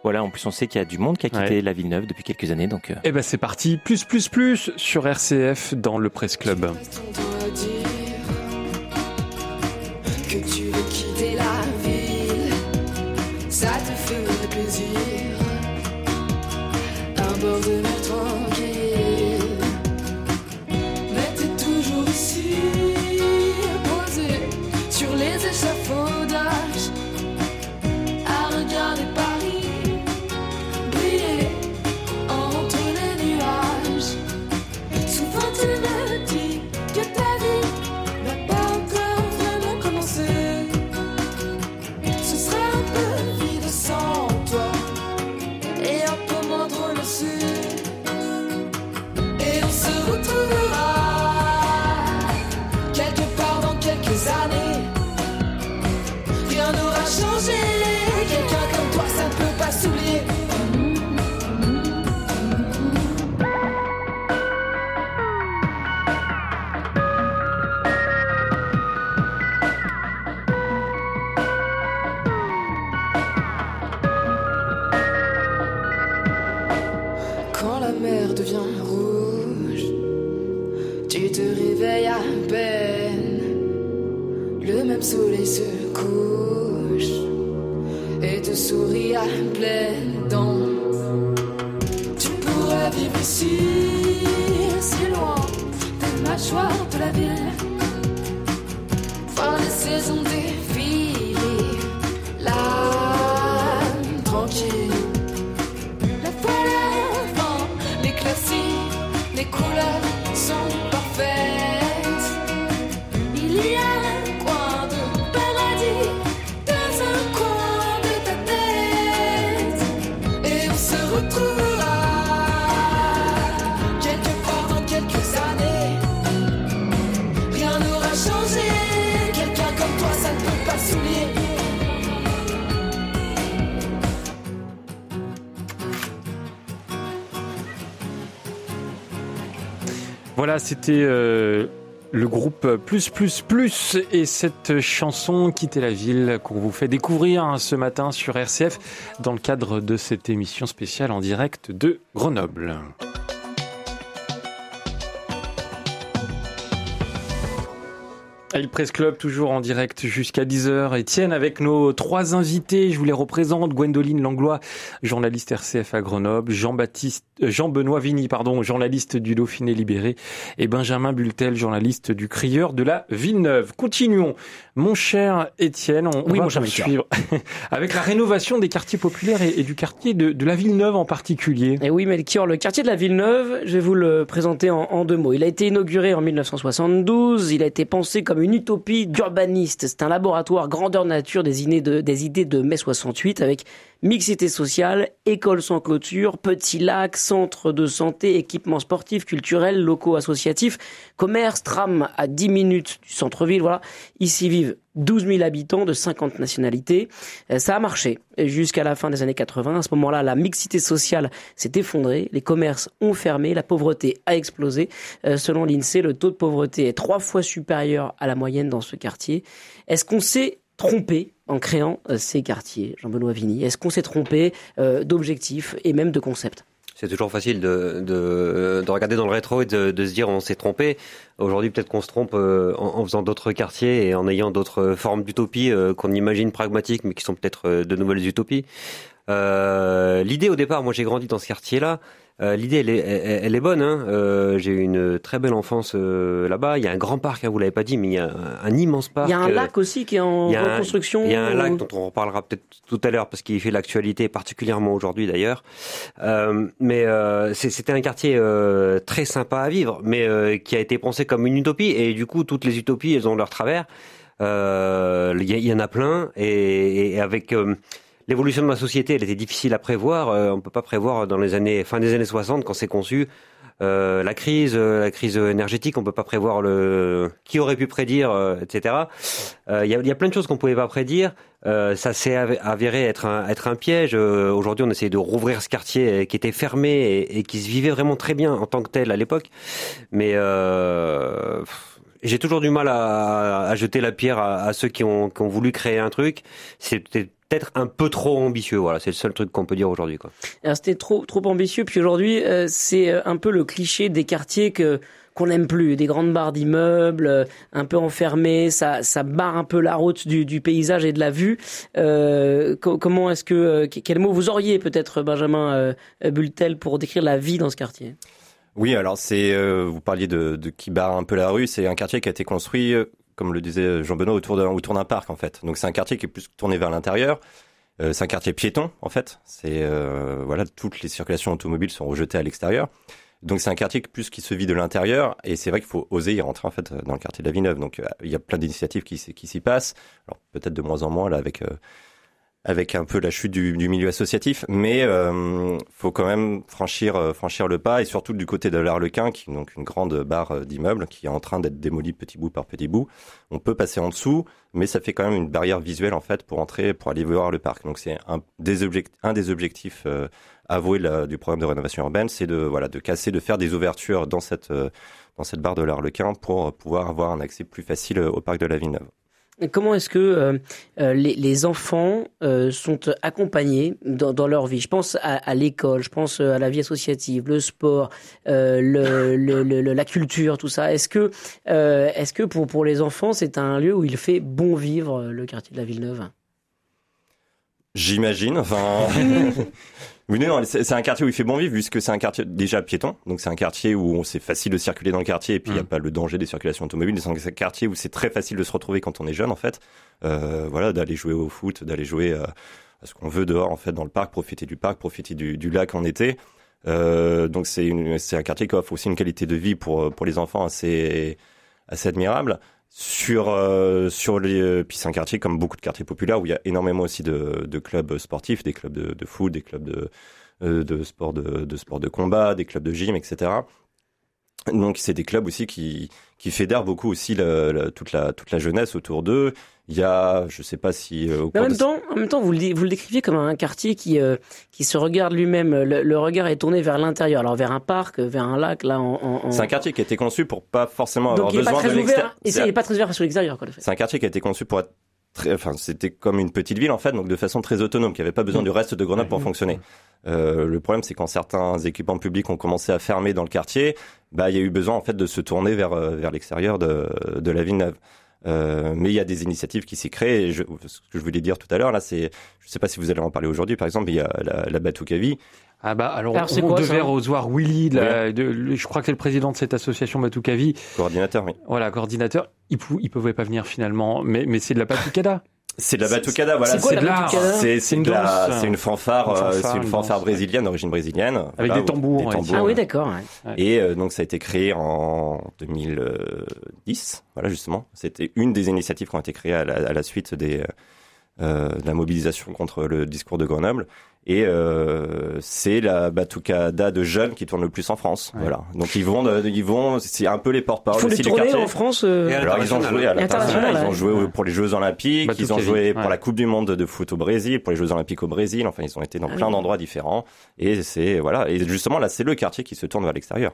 Voilà, en plus on sait qu'il y a du monde qui a quitté ouais. la Villeneuve depuis quelques années, donc. Euh... Eh ben c'est parti, plus plus plus sur RCF dans le Presse Club. Que tu Voilà, c'était euh, le groupe Plus Plus Plus et cette chanson Quitter la ville qu'on vous fait découvrir hein, ce matin sur RCF dans le cadre de cette émission spéciale en direct de Grenoble. Le Presse Club, toujours en direct jusqu'à 10h. Étienne, avec nos trois invités, je vous les représente. Gwendoline Langlois, journaliste RCF à Grenoble. Jean-Baptiste, euh, Jean-Benoît Vigny, pardon, journaliste du Dauphiné Libéré. Et Benjamin Bultel, journaliste du Crieur de la Villeneuve. Continuons. Mon cher Étienne, on, Oui, va mon cher poursuivre avec la rénovation des quartiers populaires et, et du quartier de, de la Villeneuve en particulier. Et oui, Melchior, le quartier de la Villeneuve, je vais vous le présenter en, en deux mots. Il a été inauguré en 1972. Il a été pensé comme une utopie d'urbaniste. C'est un laboratoire grandeur nature des idées de, mai 68 avec mixité sociale, école sans clôture, petits lacs, centre de santé, équipements sportifs, culturels, locaux associatifs, commerce, tram à 10 minutes du centre-ville. Voilà. Ici vivent 12 000 habitants de 50 nationalités. Euh, Ça a marché jusqu'à la fin des années 80. À ce moment-là, la mixité sociale s'est effondrée, les commerces ont fermé, la pauvreté a explosé. Euh, selon l'INSEE, le taux de pauvreté est trois fois supérieur à la moyenne dans ce quartier. Est-ce qu'on s'est trompé? En créant euh, ces quartiers, Jean-Benoît Vigny? Est-ce qu'on s'est trompé euh, d'objectifs et même de concepts? C'est toujours facile de, de, de regarder dans le rétro et de, se dire on s'est trompé. Aujourd'hui, peut-être qu'on se trompe euh, en, en faisant d'autres quartiers et en ayant d'autres formes d'utopie qu'on imagine pragmatiques, mais qui sont peut-être de nouvelles utopies. Euh, L'idée au départ, moi j'ai grandi dans ce quartier-là. Euh, L'idée, elle est, elle, elle est bonne. Hein. Euh, j'ai eu une très belle enfance euh, là-bas. Il y a un grand parc, hein, vous l'avez pas dit, mais il y a un, un immense parc. Il y a un lac aussi qui est en reconstruction. Il y a un lac dont on reparlera peut-être tout à l'heure parce qu'il fait l'actualité particulièrement aujourd'hui d'ailleurs. Mais c'était un quartier très sympa à vivre, mais qui a été pensé comme une utopie. Et du coup, toutes les utopies, elles ont leur travers. Il y, en a plein. Et, et avec l'évolution de la société, elle était difficile à prévoir. Euh, on peut pas prévoir dans les années fin des années 60 quand c'est conçu. Euh, la crise, euh, la crise énergétique, on peut pas prévoir le qui aurait pu prédire, euh, etc. Euh, Il y, a, plein de choses qu'on pouvait pas prédire. Euh, ça s'est avéré être un, être un piège. Euh, Aujourd'hui, on essaie de rouvrir ce quartier qui était fermé et, qui se vivait vraiment très bien en tant que tel à l'époque. Mais j'ai toujours du mal à, à jeter la pierre à, à ceux qui ont, qui ont voulu créer un truc. C'était peut-être un peu trop ambitieux. Voilà, c'est le seul truc qu'on peut dire aujourd'hui. Quoi. Alors, C'était trop trop ambitieux. Puis aujourd'hui, euh, c'est euh, un peu le cliché des quartiers que qu'on n'aime plus, des grandes barres d'immeubles, euh, un peu enfermées, ça ça barre un peu la route du, du paysage et de la vue. Euh, co- comment est-ce que euh, quel mot vous auriez peut-être Benjamin euh, Bultel pour décrire la vie dans ce quartier? Oui, alors c'est, euh, vous parliez de, de qui barre un peu la rue, c'est un quartier qui a été construit, comme le disait Jean-Benoît, autour d'un parc en fait. Donc c'est un quartier qui est plus tourné vers l'intérieur. Euh, c'est un quartier piéton en fait. C'est euh, voilà, toutes les circulations automobiles sont rejetées à l'extérieur. Donc c'est un quartier plus qui se vit de l'intérieur et c'est vrai qu'il faut oser y rentrer en fait dans le quartier de la Villeneuve. Donc euh, il y a plein d'initiatives qui, qui s'y passent. Alors peut-être de moins en moins là avec avec un peu la chute du, milieu associatif, mais euh, faut quand même franchir euh, franchir le pas et surtout du côté de l'Arlequin, qui est donc une grande barre euh, d'immeubles qui est en train d'être démolie petit bout par petit bout. On peut passer en dessous, mais ça fait quand même une barrière visuelle en fait pour entrer, pour aller voir le parc. Donc c'est un des objectifs, euh, avoués du programme de rénovation urbaine, c'est de voilà de casser, de faire des ouvertures dans cette dans cette barre de l'Arlequin pour pouvoir avoir un accès plus facile au parc de la Villeneuve. Comment est-ce que euh, euh, les, les enfants euh, sont accompagnés dans, dans leur vie? Je pense à, à l'école, je pense à la vie associative, le sport, euh, le, le, le- le- la culture, tout ça. Est-ce que, euh, est-ce que pour, pour les enfants, c'est un lieu où il fait bon vivre le quartier de la Villeneuve? J'imagine. Enfin, mais non, c'est un quartier où il fait bon vivre, puisque c'est un quartier déjà piéton. Donc c'est un quartier où c'est facile de circuler dans le quartier et puis il n'y a Mm. pas le danger des circulations automobiles. C'est un quartier où c'est très facile de se retrouver quand on est jeune, en fait. Euh, voilà, d'aller jouer au foot, d'aller jouer euh, à ce qu'on veut dehors, en fait, dans le parc, profiter du parc, profiter du, du lac en été. Euh, donc c'est un quartier qui offre aussi une qualité de vie pour pour les enfants assez assez admirable. Sur euh, sur les euh, puis c'est un quartier comme beaucoup de quartiers populaires où il y a énormément aussi de, de clubs sportifs, des clubs de, de foot, des clubs de euh, de sport de, de sport de combat, des clubs de gym, etc. Donc c'est des clubs aussi qui qui fédèrent beaucoup aussi la- la- toute la toute la jeunesse autour d'eux. Il y a, je sais pas si euh, en même de- temps, en même temps, vous le, vous le décriviez comme un quartier qui, euh, qui se regarde lui-même. Le, le regard est tourné vers l'intérieur, alors vers un parc, vers un lac, là, en. en- en- c'est un quartier qui a été conçu pour pas forcément Donc avoir il est pas besoin très de l'extérieur. Et c'est- pas très ouvert sur l'extérieur, quoi, le fait. C'est un quartier qui a été conçu pour être très, enfin, c'était comme une petite ville en fait, donc de façon très autonome, qui avait pas besoin du reste de Grenoble pour fonctionner. Euh, le problème, c'est quand certains équipements publics ont commencé à fermer dans le quartier, bah, il y a eu besoin en fait de se tourner vers euh, vers l'extérieur de de la ville neuve. Euh, mais il y a des initiatives qui s'y créent. Et je, ce que je voulais dire tout à l'heure, là, c'est, je sais pas si vous allez en parler aujourd'hui, par exemple, il y a la, la Batukavi. Ah bah alors, on quoi, devait recevoir Willy, de la- de- le- je crois que c'est le président de cette association Batukavi, Coordinateur, oui. voilà, coordinateur. Il, pou, il pouvait pas venir finalement, mais, mais c'est de la batucada. C'est de la batucada, voilà. c'est quoi, la de batucada C'est C'est de la- c'est une fanfare, Une euh, fanfare, c'est une une fanfare danse, brésilienne, d'origine brésilienne. Avec Voilà, des tambours, des tambours, Ah oui, d'accord. ouais. Et euh, donc ça a été créé en 2010, voilà justement. C'était une des initiatives qui ont été créées à la, à la suite des, euh, de la mobilisation contre le discours de Grenoble. Et euh, c'est la batucada de jeunes qui tourne le plus en France. Ouais. Voilà. Donc ils vont, de- ils vont, c'est un peu les porte-parole les du tourner quartier. en France. euh, Alors ils ont joué à l'international, ils ont ouais. joué pour les Jeux Olympiques, ils ont joué ouais. pour la Coupe du Monde de foot au Brésil, pour les Jeux Olympiques au Brésil. Enfin, ils ont été dans Ah plein oui. d'endroits différents. Et c'est voilà. Et justement là, c'est le quartier qui se tourne vers l'extérieur.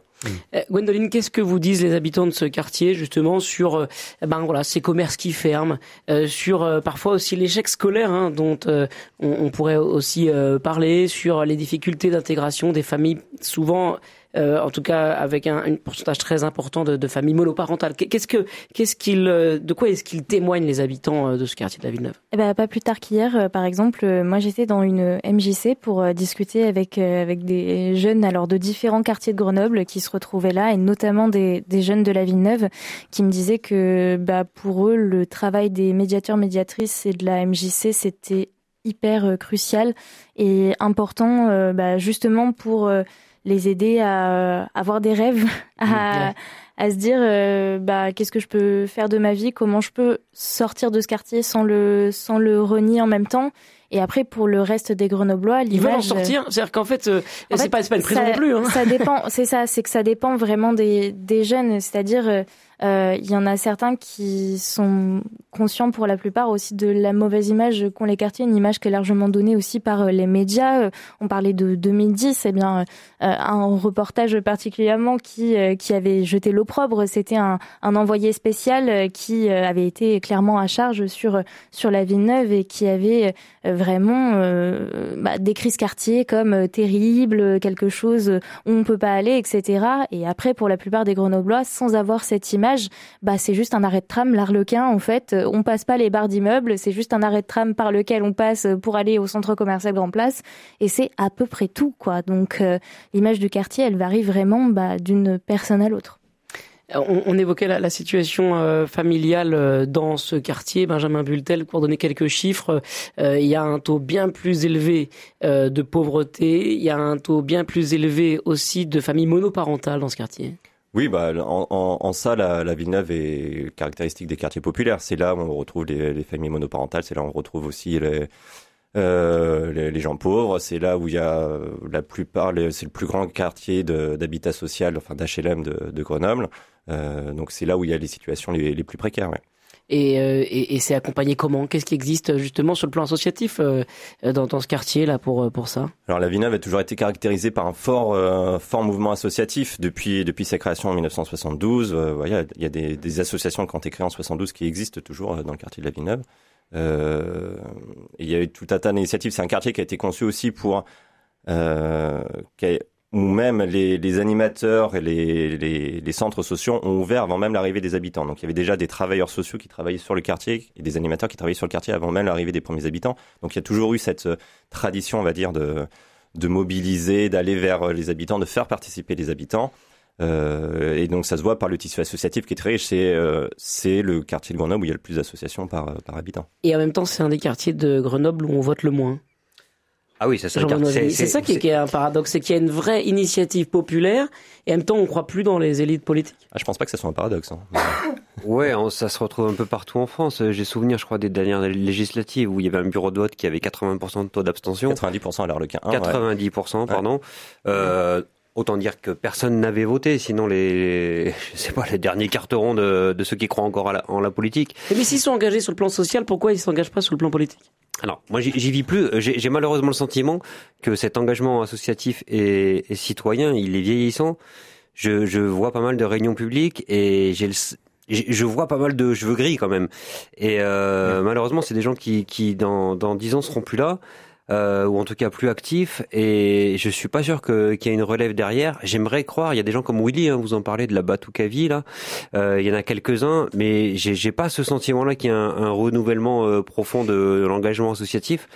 Euh, Gwendoline, qu'est-ce que vous disent les habitants de ce quartier justement sur euh, ben voilà ces commerces qui ferment, euh, sur euh, parfois aussi l'échec scolaire hein, dont euh, on, on pourrait aussi euh, parler, sur les difficultés d'intégration des familles souvent. euh, en tout cas, avec un, pourcentage très important de, familles monoparentales. Qu'est-ce que, qu'est-ce euh, de quoi est-ce qu'ils témoignent les habitants euh, de ce quartier de la Villeneuve? Eh ben, pas plus tard qu'hier, euh, par exemple, euh, moi j'étais dans une MJC pour euh, discuter avec euh, avec des jeunes alors de différents quartiers de Grenoble qui se retrouvaient là et notamment des, des jeunes de la Villeneuve qui me disaient que bah pour eux le travail des médiateurs médiatrices et de la MJC c'était hyper euh, crucial et important euh, bah, justement pour euh, les aider à avoir des rêves, à, Ouais. à se dire euh, bah qu'est-ce que je peux faire de ma vie, comment je peux sortir de ce quartier sans le sans le renier en même temps. Et après pour le reste des Grenoblois, Ils veulent en sortir, c'est-à-dire qu'en fait, euh, c'est pas, pas une prison ça, non plus. Hein. Ça dépend, c'est ça, c'est que ça dépend vraiment des, des jeunes. C'est-à-dire, euh, euh, il y en a certains qui sont conscients pour la plupart aussi de la mauvaise image qu'ont les quartiers, une image qui est largement donnée aussi par euh, les médias. Euh, On parlait de 2010, eh bien, un reportage particulièrement qui, qui avait jeté l'opprobre, c'était un, envoyé spécial qui avait été clairement à charge sur, sur la Villeneuve et qui avait vraiment bah, décrit ce quartier comme terrible, quelque chose où on peut pas aller, etc. Et après, pour la plupart des Grenoblois, sans avoir cette image, bah c'est juste un arrêt de tram, l'Arlequin. En fait, Euh, on passe pas les barres d'immeubles, c'est juste un arrêt de tram par lequel on passe pour aller au centre commercial Grand Place, et c'est à peu près tout, quoi. Donc euh, l'image du quartier, elle varie vraiment bah, d'une personne à l'autre. On, évoquait la, situation euh, familiale euh, dans ce quartier. Benjamin Bultel, pour donner quelques chiffres, euh, il y a un taux bien plus élevé euh, de pauvreté. Il y a un taux bien plus élevé aussi de familles monoparentales dans ce quartier. Oui, bah, en, en, ça, la, la Villeneuve est caractéristique des quartiers populaires. C'est là où on retrouve les, les familles monoparentales, c'est là où on retrouve aussi les, euh, gens pauvres. C'est là où il y a euh, la plupart, c'est le plus grand quartier d'habitat social, enfin d'HLM de, de Grenoble. Euh, donc c'est là où il y a les situations les, les plus précaires. Ouais. Et, euh, et, et c'est accompagné comment? Qu'est-ce qui existe justement sur le plan associatif euh, dans, dans ce quartier là pour pour ça? Alors la Villeneuve a toujours été caractérisée par un fort, euh, fort mouvement associatif depuis depuis sa création en 1972. Euh, voilà, il y a des, des associations qui ont été créées en 72 qui existent toujours euh, dans le quartier de la Villeneuve. Euh, il y a eu tout un tas d'initiatives. C'est un quartier qui a été conçu aussi pour euh, où même les, animateurs et les, centres sociaux ont ouvert avant même l'arrivée des habitants. Donc il y avait déjà des travailleurs sociaux qui travaillaient sur le quartier et des animateurs qui travaillaient sur le quartier avant même l'arrivée des premiers habitants. Donc il y a toujours eu cette euh, tradition, on va dire, de, mobiliser, d'aller vers euh, les habitants, de faire participer les habitants. Euh, et donc ça se voit par le tissu associatif qui est très riche. C'est le quartier de Grenoble où il y a le plus d'associations par habitant. Et en même temps, c'est un des quartiers de Grenoble où on vote le moins. Ah oui, ça c'est Zélie. C'est ça qui est, qui est un paradoxe, c'est qu'il y a une vraie initiative populaire et en même temps on croit plus dans les élites politiques. Ah, je pense pas que ça soit un paradoxe. hein. Ouais, on- ça se retrouve un peu partout en France. Euh, J'ai souvenir, je crois, des dernières législatives où il y avait un bureau de vote qui avait 80% de taux d'abstention. 90% à l'Arlequin 1. ouais. 90%, pardon. Euh, autant dire que personne n'avait voté, sinon les, je sais pas, les derniers carterons de, de ceux qui croient encore à la- en la politique. Mais s'ils sont engagés sur le plan social, pourquoi ils s'engagent pas sur le plan politique? Alors, moi, j'y vis plus. J'ai malheureusement le sentiment que cet engagement associatif et, et citoyen, il est vieillissant. Je, je vois pas mal de réunions publiques et j'ai je vois pas mal de cheveux gris quand même. Et euh, malheureusement, c'est des gens qui, qui dans, dans 10 ans seront plus là. Euh, ou en tout cas plus actif. Et je suis pas sûr que qu'il y ait une relève derrière. J'aimerais croire. Il y a des gens comme Willy, hein, vous en parlez de la Batoukavi là. Euh, il y en a quelques-uns, mais j'ai j'ai pas ce sentiment-là qu'il y a un, un renouvellement euh, profond de, de l'engagement associatif.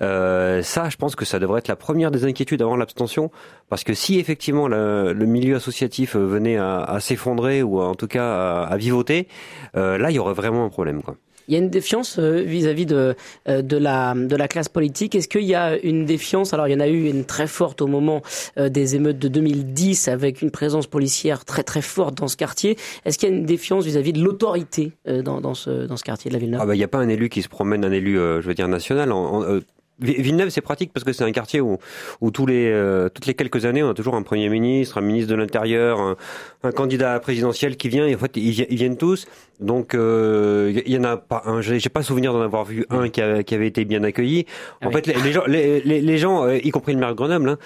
Euh, ça, je pense que ça devrait être la première des inquiétudes avant l'abstention, parce que si effectivement le, le milieu associatif euh, venait à, à s'effondrer ou en tout cas à, à vivoter, euh, là il y aurait vraiment un problème. Quoi. Il y a une défiance euh, vis-à-vis de euh, de la de la classe politique. Est-ce qu'il y a une défiance? Alors il y en a eu une très forte au moment euh, des émeutes de 2010 avec une présence policière très très forte dans ce quartier. Est-ce qu'il y a une défiance vis-à-vis de l'autorité dans dans ce dans ce quartier de la Villeneuve Ah bah il n'y a pas un élu qui se promène, un élu, je veux dire national. En, en, Vi- Villeneuve, c'est pratique parce que c'est un quartier où, où tous les, euh, toutes les quelques années, on a toujours un premier ministre, un ministre de l'Intérieur, un, candidat présidentiel qui vient. Et en fait, ils viennent tous. Donc, euh, il y, y en a pas un. J'ai pas souvenir d'en avoir vu un qui, a- qui avait été bien accueilli. Ah En oui. fait, les, les gens, les, les, les gens, euh, y compris le maire de Grenoble, hein,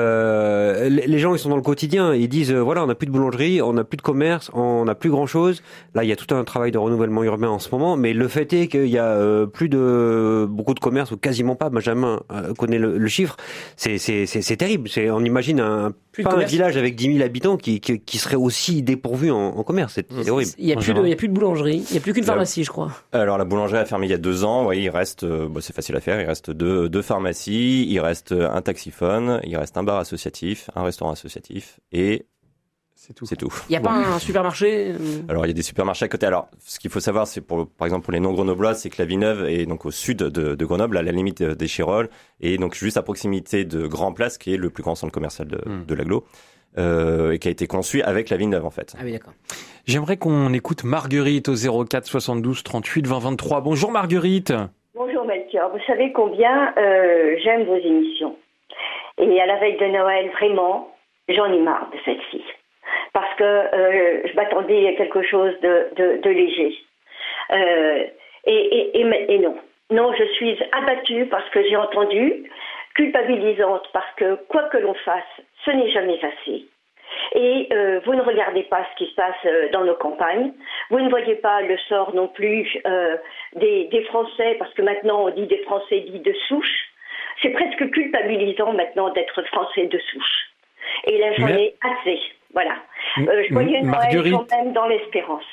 euh, les, gens, ils sont dans le quotidien. Ils disent, euh, voilà, on n'a plus de boulangerie, on n'a plus de commerce, on n'a plus grand chose. Là, il y a tout un travail de renouvellement urbain en ce moment, mais le fait est qu'il y a euh, plus de beaucoup de commerces ou quasiment pas. Benjamin euh, connaît le, le chiffre. C'est c'est terrible. C'est on imagine un Plus pas un village avec 10 000 habitants qui qui, qui serait aussi dépourvu en, en commerce. C'est horrible. Il y a plus de il y a plus de boulangerie. Il y a plus qu'une Il y a- pharmacie, je crois. Alors la boulangerie a fermé il y a deux ans. Oui, il reste, euh, bah, c'est facile à faire. Il reste deux, deux pharmacies, il reste un taxiphone, il reste un bar associatif, un restaurant associatif et C'est tout. c'est tout. Il y a pas un supermarché. euh, Alors il y a des supermarchés à côté. Alors ce qu'il faut savoir, c'est pour par exemple pour les non grenoblois, c'est que la Villeneuve est donc au sud de, de Grenoble, à la limite des Chirolles, et donc juste à proximité de Grand Place, qui est le plus grand centre commercial de, Hmm. de l'agglo, euh, et qui a été conçu avec la Villeneuve en fait. Ah oui, d'accord. J'aimerais qu'on écoute Marguerite au 04 72 38 20 23. Bonjour Marguerite. Bonjour Melchior, vous savez combien euh, j'aime vos émissions. Et à la veille de Noël, vraiment, j'en ai marre de celle-ci. Parce que euh, je m'attendais à quelque chose de, de, de léger. Euh, et, et, et, et non. Non, je suis abattue parce que j'ai entendu, culpabilisante parce que quoi que l'on fasse, ce n'est jamais assez. Et euh, vous ne regardez pas ce qui se passe euh, dans nos campagnes. Vous ne voyez pas le sort non plus euh, des, des Français, parce que maintenant on dit des Français dits de souche. C'est presque culpabilisant maintenant d'être Français de souche. Et là, j'en ai assez. Voilà. Euh, Noël Marguerite. quand même dans l'espérance.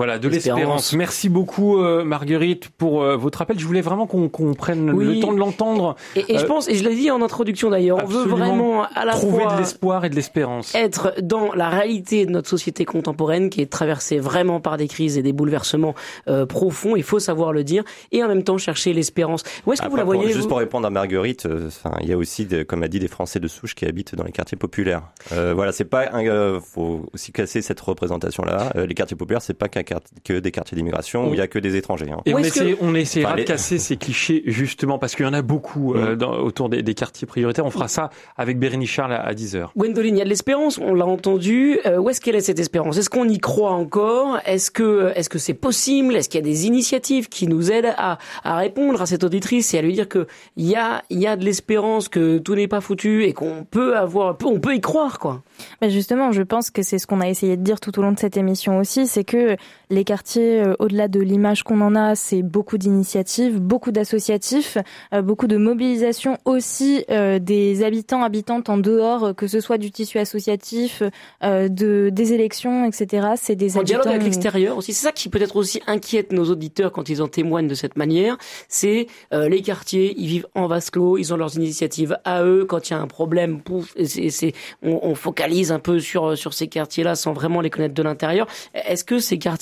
Voilà, de L'espérance. Merci beaucoup euh, Marguerite pour euh, votre appel. Je voulais vraiment qu'on prenne Oui. le temps de l'entendre, Et, et je Euh, pense, et je l'ai dit en introduction d'ailleurs, on veut absolument vraiment à la trouver fois de l'espoir et de l'espérance. être dans la réalité de notre société contemporaine qui est traversée vraiment par des crises et des bouleversements euh, profonds, il faut savoir le dire, et en même temps chercher l'espérance. Où est-ce que vous Après, la voyez pour- juste vous pour répondre à Marguerite, euh, il y a aussi, des- comme a dit, des Français de souche qui habitent dans les quartiers populaires. Euh, voilà, c'est pas, un, euh, faut aussi casser cette représentation-là. Euh, les quartiers populaires, c'est pas qu'un que des quartiers d'immigration où il y a que des étrangers. hein. Et on, est-ce que- essaie- on essaiera Enfin, de les- casser ces clichés justement parce qu'il y en a beaucoup euh, dans- autour des, des quartiers prioritaires. On fera ça avec Bérénice Charles à, à 10h. Gwendoline, il y a de l'espérance, on l'a entendu. Euh, où est-ce qu'elle est cette espérance? Est-ce qu'on y croit encore? Est-ce que est-ce que c'est possible? Est-ce qu'il y a des initiatives qui nous aident à, à répondre à cette auditrice et à lui dire que il y a il y a de l'espérance, que tout n'est pas foutu et qu'on peut avoir, on peut y croire quoi? Mais justement, je pense que c'est ce qu'on a essayé de dire tout au long de cette émission aussi, c'est que les quartiers, euh, au-delà de l'image qu'on en a, c'est beaucoup d'initiatives, beaucoup d'associatifs, euh, beaucoup de mobilisation aussi euh, des habitants, habitantes en dehors, que ce soit du tissu associatif, euh, de des élections, etc. C'est des En dialogue avec l'extérieur aussi, c'est ça qui peut-être aussi inquiète nos auditeurs quand ils en témoignent de cette manière. C'est euh, les quartiers, ils vivent en vase clos, ils ont leurs initiatives à eux. Quand il y a un problème, pouf, et c'est- on, on focalise un peu sur sur ces quartiers-là sans vraiment les connaître de l'intérieur. Est-ce que ces quartiers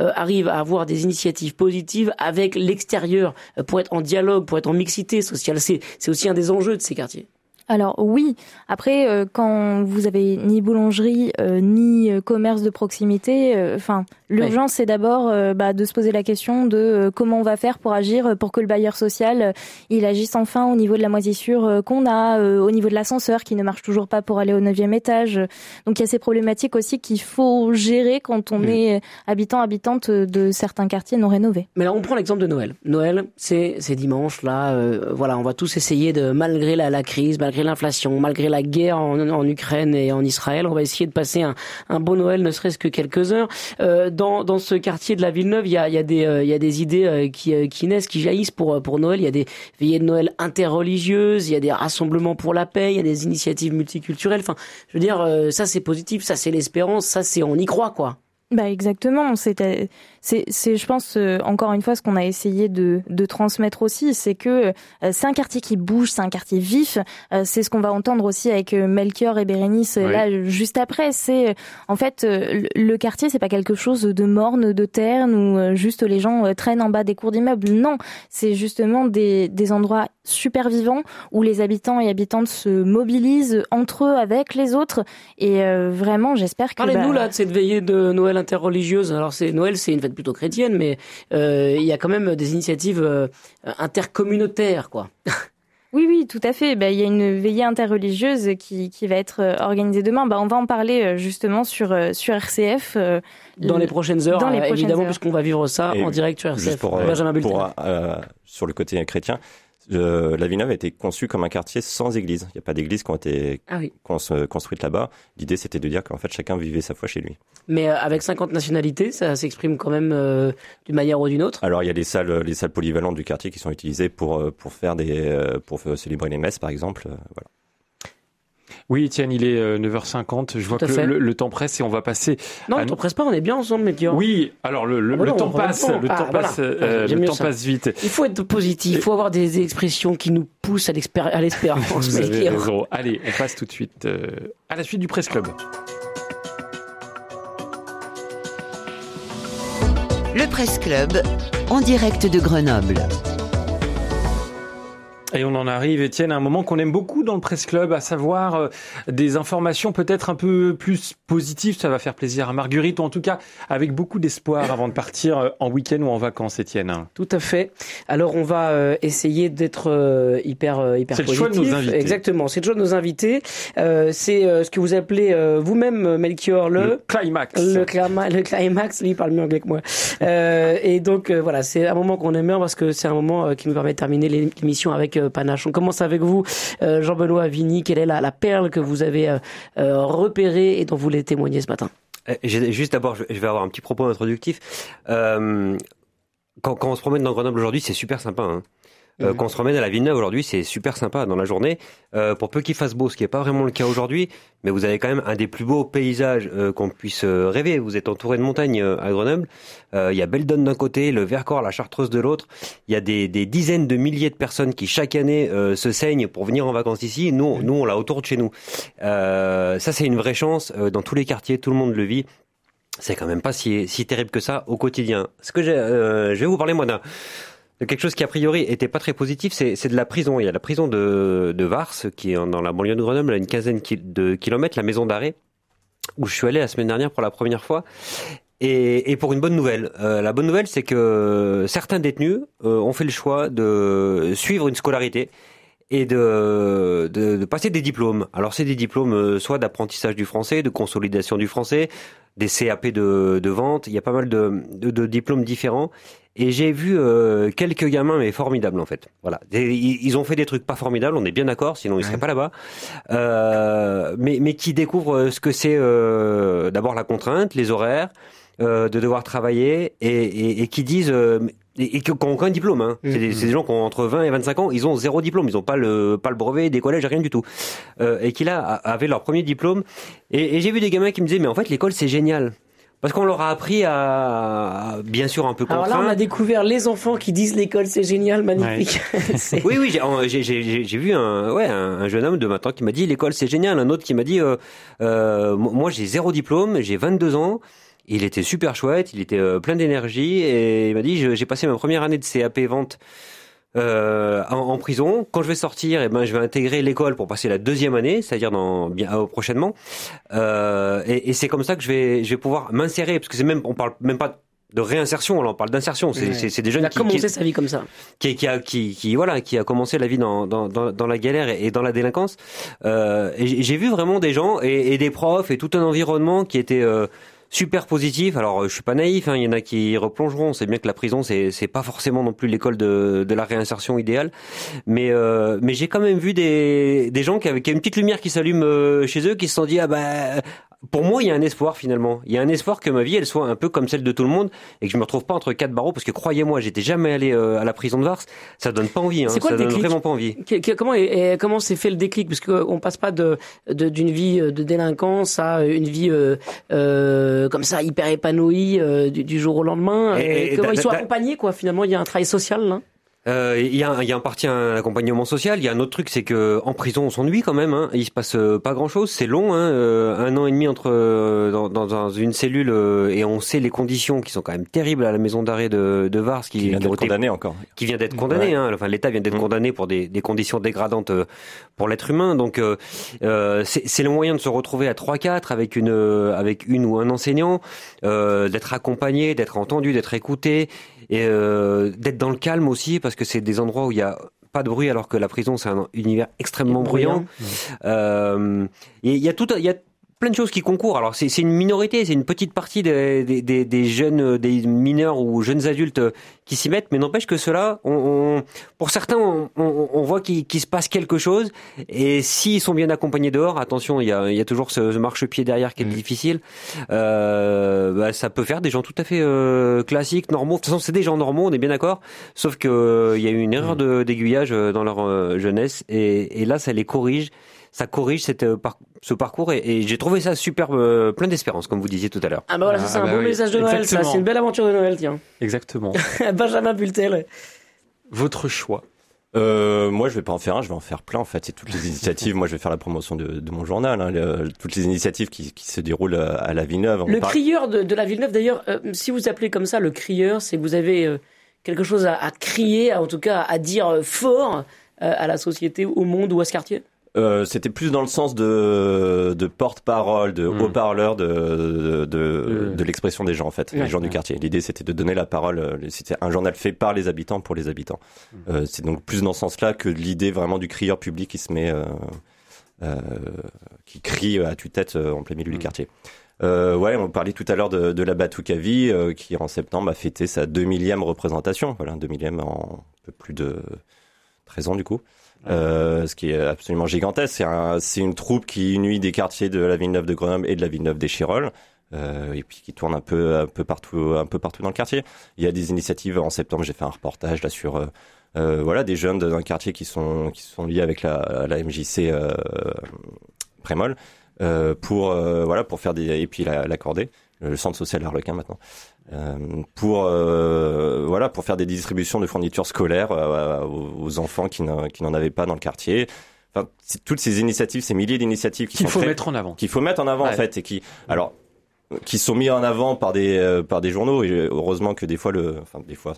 euh, arrivent à avoir des initiatives positives avec l'extérieur euh, pour être en dialogue, pour être en mixité sociale c'est aussi un des enjeux de ces quartiers. Alors oui, après euh, quand vous avez ni boulangerie euh, ni euh, commerce de proximité, euh, enfin l'urgence c'est d'abord euh, bah, de se poser la question de comment on va faire pour agir pour que le bailleur social il agisse enfin au niveau de la moisissure qu'on a, euh, au niveau de l'ascenseur qui ne marche toujours pas pour aller au neuvième étage. Donc il y a ces problématiques aussi qu'il faut gérer quand on est habitant habitante de certains quartiers non rénovés. Mais là, on prend l'exemple de Noël. Noël, c'est c'est dimanche. Là, euh, voilà, on va tous essayer de, malgré la, la crise, malgré l'inflation, malgré la guerre en, Ukraine et en Israël. On va essayer de passer un, un beau Noël, ne serait-ce que quelques heures. Euh, dans, dans ce quartier de la Villeneuve, il y a, il y a des, euh, il y a des idées euh, qui, euh, qui naissent, qui jaillissent pour, pour Noël. Il y a des veillées de Noël interreligieuses, il y a des rassemblements pour la paix, il y a des initiatives multiculturelles. Enfin, je veux dire, ça c'est positif, ça c'est l'espérance, ça c'est on y croit quoi. Bah exactement, c'est, c'est, je pense, euh, encore une fois, ce qu'on a essayé de, de transmettre aussi, c'est que euh, c'est un quartier qui bouge, c'est un quartier vif. Euh, c'est ce qu'on va entendre aussi avec Melchior et Bérénice là juste après. C'est en fait le quartier, c'est pas quelque chose de morne, de terne ou juste les gens traînent en bas des cours d'immeubles. Non, c'est justement des, des endroits super vivants où les habitants et habitantes se mobilisent entre eux avec les autres. Et vraiment, j'espère que. Parlez-nous bah, là de cette veillée de Noël interreligieuse. Alors c'est Noël, c'est une fête plutôt chrétienne, mais euh, il y a quand même des initiatives euh, intercommunautaires, quoi. Oui, oui, tout à fait. Ben, il y a une veillée interreligieuse qui, qui va être euh, organisée demain. Ben, on va en parler justement sur, sur RCF. dans les prochaines heures, dans les prochaines évidemment, puisqu'on va vivre ça Et en direct sur RCF. Juste pour, Benjamin pour, euh, sur le côté chrétien, euh, la Villeneuve a été conçue comme un quartier sans église. Il n'y a pas d'église qui ont été Ah oui. cons- construites là-bas. L'idée, c'était de dire qu'en fait, chacun vivait sa foi chez lui. Mais euh, avec 50 nationalités, ça s'exprime quand même euh, d'une manière ou d'une autre? Alors, il y a les salles, les salles polyvalentes du quartier qui sont utilisées pour pour faire des pour célébrer les messes, par exemple. Voilà. Oui, Étienne, il est euh, 9h50. Je vois que le, le temps presse et on va passer. Non, Ah, ne t'en presse pas, on est bien ensemble, Melchior. Oui, alors le, le, Ah bah le non, temps passe, le temps. le Ah, temps voilà. passe, euh, le temps passe vite. Il faut être positif, il faut avoir des expressions qui nous poussent à l'espérance, Vous avez Melchior. raison. Allez, on passe tout de suite euh, à la suite du Presse Club. Le Presse Club en direct de Grenoble. Et on en arrive, Étienne, à un moment qu'on aime beaucoup dans le Presse Club, à savoir euh, des informations peut-être un peu plus positives. Ça va faire plaisir à Marguerite, ou en tout cas avec beaucoup d'espoir avant de partir euh, en week-end ou en vacances, Étienne. Tout à fait. Alors on va euh, essayer d'être euh, hyper euh, hyper C'est le choix de positif. nos invités. Exactement, c'est le choix de nos invités. Euh, c'est euh, ce que vous appelez euh, vous-même Melchior le Le climax. le, clima- le climax, lui il parle mieux anglais que moi. Euh, et donc euh, voilà, c'est un moment qu'on aime bien parce que c'est un moment qui nous permet de terminer l'é- l'émission avec euh, panache. On commence avec vous, euh, Jean-Benoît Vigny. Quelle est la, perle que vous avez euh, euh, repérée et dont vous voulez témoigner ce matin Euh, Juste d'abord, je vais avoir un petit propos introductif. Euh, quand, quand on se promène dans Grenoble aujourd'hui, c'est super sympa. Hein. Euh, Mhm. Quand on se promène à la Villeneuve aujourd'hui, c'est super sympa dans la journée. Euh, pour peu qu'il fasse beau, ce qui n'est pas vraiment le cas aujourd'hui, mais vous avez quand même un des plus beaux paysages euh, qu'on puisse rêver. Vous êtes entouré de montagnes à Grenoble. Il y a Beldon d'un côté, le Vercors, la Chartreuse de l'autre. Il y a des, des dizaines de milliers de personnes qui chaque année se saignent pour venir en vacances ici. Nous, nous on l'a autour de chez nous. Ça, c'est une vraie chance. Dans tous les quartiers, tout le monde le vit. C'est quand même pas si, si terrible que ça au quotidien. Ce que j'ai, euh, je vais vous parler moi d'un de quelque chose qui a priori était pas très positif, c'est de la prison. Il y a la prison de, de Vars qui est dans la banlieue de Grenoble, à une quinzaine de kilomètres, la maison d'arrêt où je suis allé la semaine dernière pour la première fois. Et, et pour une bonne nouvelle, Euh, la bonne nouvelle, c'est que certains détenus euh, ont fait le choix de suivre une scolarité et de, de, de passer des diplômes. Alors c'est des diplômes euh, soit d'apprentissage du français, de consolidation du français, des CAP de, de vente. Il y a pas mal de, de diplômes différents. Et j'ai vu euh, quelques gamins mais formidables en fait. Voilà, Et ils ont fait des trucs pas formidables, on est bien d'accord, sinon ils seraient pas là-bas. Euh, mais mais qui découvrent ce que c'est euh, d'abord la contrainte, les horaires, euh, de devoir travailler et, et, et qui disent euh, et, qui qui ont aucun diplôme. Hein. C'est des, c'est des gens qui ont entre 20 et 25 ans, ils ont zéro diplôme, ils ont pas le pas le brevet des collèges, rien du tout. Euh, et qui là avaient leur premier diplôme. Et, et j'ai vu des gamins qui me disaient mais en fait l'école c'est génial. Parce qu'on leur a appris à, bien sûr un peu Alors là, on contraint. a découvert les enfants qui disent l'école c'est génial, magnifique. Oui, oui, j'ai- vu un, ouais, un, un jeune homme de 20 ans qui m'a dit l'école c'est génial. Un autre qui m'a dit euh, euh, moi j'ai zéro diplôme, j'ai 22 ans. Il était super chouette, il était euh, plein d'énergie et il m'a dit j'ai passé ma première année de CAP vente euh, en, en prison. Quand je vais sortir, eh ben je vais intégrer l'école pour passer la deuxième année, c'est-à-dire dans bien euh, prochainement. Euh, et et c'est comme ça que je vais je vais pouvoir m'insérer parce que c'est même on parle même pas de réinsertion, on parle d'insertion. C'est Ouais. des Il jeunes a qui, commencé qui- sa vie comme ça. qui, qui a qui, qui voilà qui a commencé la vie dans dans, dans, dans la galère et, et dans la délinquance euh, et j'ai j'ai vu vraiment des gens et, et des profs et tout un environnement qui était euh, super positif. Alors, euh, je suis pas naïf. hein, Il y en a qui replongeront. C'est bien que la prison, c'est c'est pas forcément non plus l'école de, de la réinsertion idéale. Mais euh, mais j'ai quand même vu des des gens qui avaient qui a une petite lumière qui s'allume euh, chez eux, qui se sont dit ah bah pour moi, il y a un espoir finalement. Il y a un espoir que ma vie, elle soit un peu comme celle de tout le monde et que je me retrouve pas entre quatre barreaux. Parce que croyez-moi, j'étais jamais allé euh, à la prison de Vars. Ça donne pas envie. Hein. C'est quoi ça le donne déclic vraiment pas envie. Comment est- comment s'est fait le déclic? Parce qu'on passe pas de d'une vie euh, de délinquance à une vie euh, euh, comme ça hyper épanouie euh, du, du jour au lendemain. Et- et comment ils sont accompagnés quoi Finalement, il y a un travail social là. Euh, Il y, a, y a un parti un accompagnement social. Il y a un autre truc, c'est que en prison, on s'ennuie quand même. Hein. Il se passe euh, pas grand-chose. C'est long, hein, euh, un an et demi entre euh, dans, dans, une cellule et on sait les conditions qui sont quand même terribles à la maison d'arrêt de, de Vars, qui, Qui vient d'être condamné encore. qui vient d'être condamné. Ouais. Hein. Enfin, l'État vient d'être Mm. condamné pour des, des conditions dégradantes pour l'être humain. Donc, c'est le moyen de se retrouver à 3-4 avec une avec une ou un enseignant, euh, d'être accompagné, d'être entendu, d'être écouté et euh, d'être dans le calme aussi parce que c'est des endroits où il y a pas de bruit alors que la prison c'est un univers extrêmement bruyant. Euh, et il y a tout, il y a plein de choses qui concourent. Alors c'est c'est une minorité, c'est une petite partie des, des, des, des jeunes, des mineurs ou jeunes adultes qui s'y mettent, mais n'empêche que cela, on, on- pour certains, on, on, on voit qu'il qu'il se passe quelque chose. Et s'ils sont bien accompagnés dehors, attention, il y a, il y a toujours ce, marchepied derrière qui est Mm. difficile. Euh, bah, ça peut faire des gens tout à fait euh, classiques, normaux. De toute façon, c'est des gens normaux, on est bien d'accord. Sauf que euh, il y a eu une erreur de d'aiguillage euh, dans leur euh, jeunesse, et, et là, ça les corrige. Ça corrige cette, euh, par- ce parcours et, et j'ai trouvé ça super, euh, plein d'espérance, comme vous disiez tout à l'heure. Ah bah voilà, ça Ah, c'est un bah beau oui. message de Noël, ça. Exactement. C'est une belle aventure de Noël, tiens. Exactement. Benjamin Bultel. Votre choix. Euh, moi, je vais pas en faire un, je vais en faire plein. En fait, c'est toutes les initiatives. moi, je vais faire la promotion de, de mon journal. hein, le- toutes les initiatives qui, qui se déroulent à, à la Villeneuve. On Le parle- crieur de, de la Villeneuve, d'ailleurs, euh, si vous appelez comme ça le crieur, c'est que vous avez euh, quelque chose à, à crier, en tout cas à dire fort euh, à la société, au monde ou à ce quartier? Euh, C'était plus dans le sens de, de porte-parole, de Mm. haut-parleur de, de, de, Mm. de l'expression des gens, en fait, les gens du quartier. L'idée, c'était de donner la parole. euh, C'était un journal fait par les habitants pour les habitants. Euh, C'est donc plus dans ce sens-là que l'idée vraiment du crieur public qui se met, euh, euh, qui crie à tue-tête euh, en plein milieu du quartier. Euh, ouais, on parlait tout à l'heure de, de la Batukavi, euh, qui en septembre a fêté sa 2 millième représentation. Voilà, 2 millième en un peu plus de 13 ans du coup. Euh, ce qui est absolument gigantesque. C'est un, une troupe qui unit des quartiers de la Villeneuve de Grenoble et de la Villeneuve des Chirolles. Euh, et puis qui tourne un peu, un peu partout, un peu partout dans le quartier. Il y a des initiatives. En septembre, j'ai fait un reportage là sur, euh, euh, voilà, des jeunes d'un quartier qui sont, qui sont liés avec la, la MJC euh, Prémol pour, voilà, pour faire des, et puis la- l'accordé, le centre social Harlequin maintenant, pour, euh, voilà, pour faire des distributions de fournitures scolaires euh, aux, enfants qui n'en avaient pas dans le quartier. Enfin, toutes ces initiatives, ces milliers d'initiatives qui Qu'il faut mettre en avant. qu'il faut mettre en avant en fait et qui alors qui sont mis en avant par des euh, par des journaux et heureusement que des fois le enfin des fois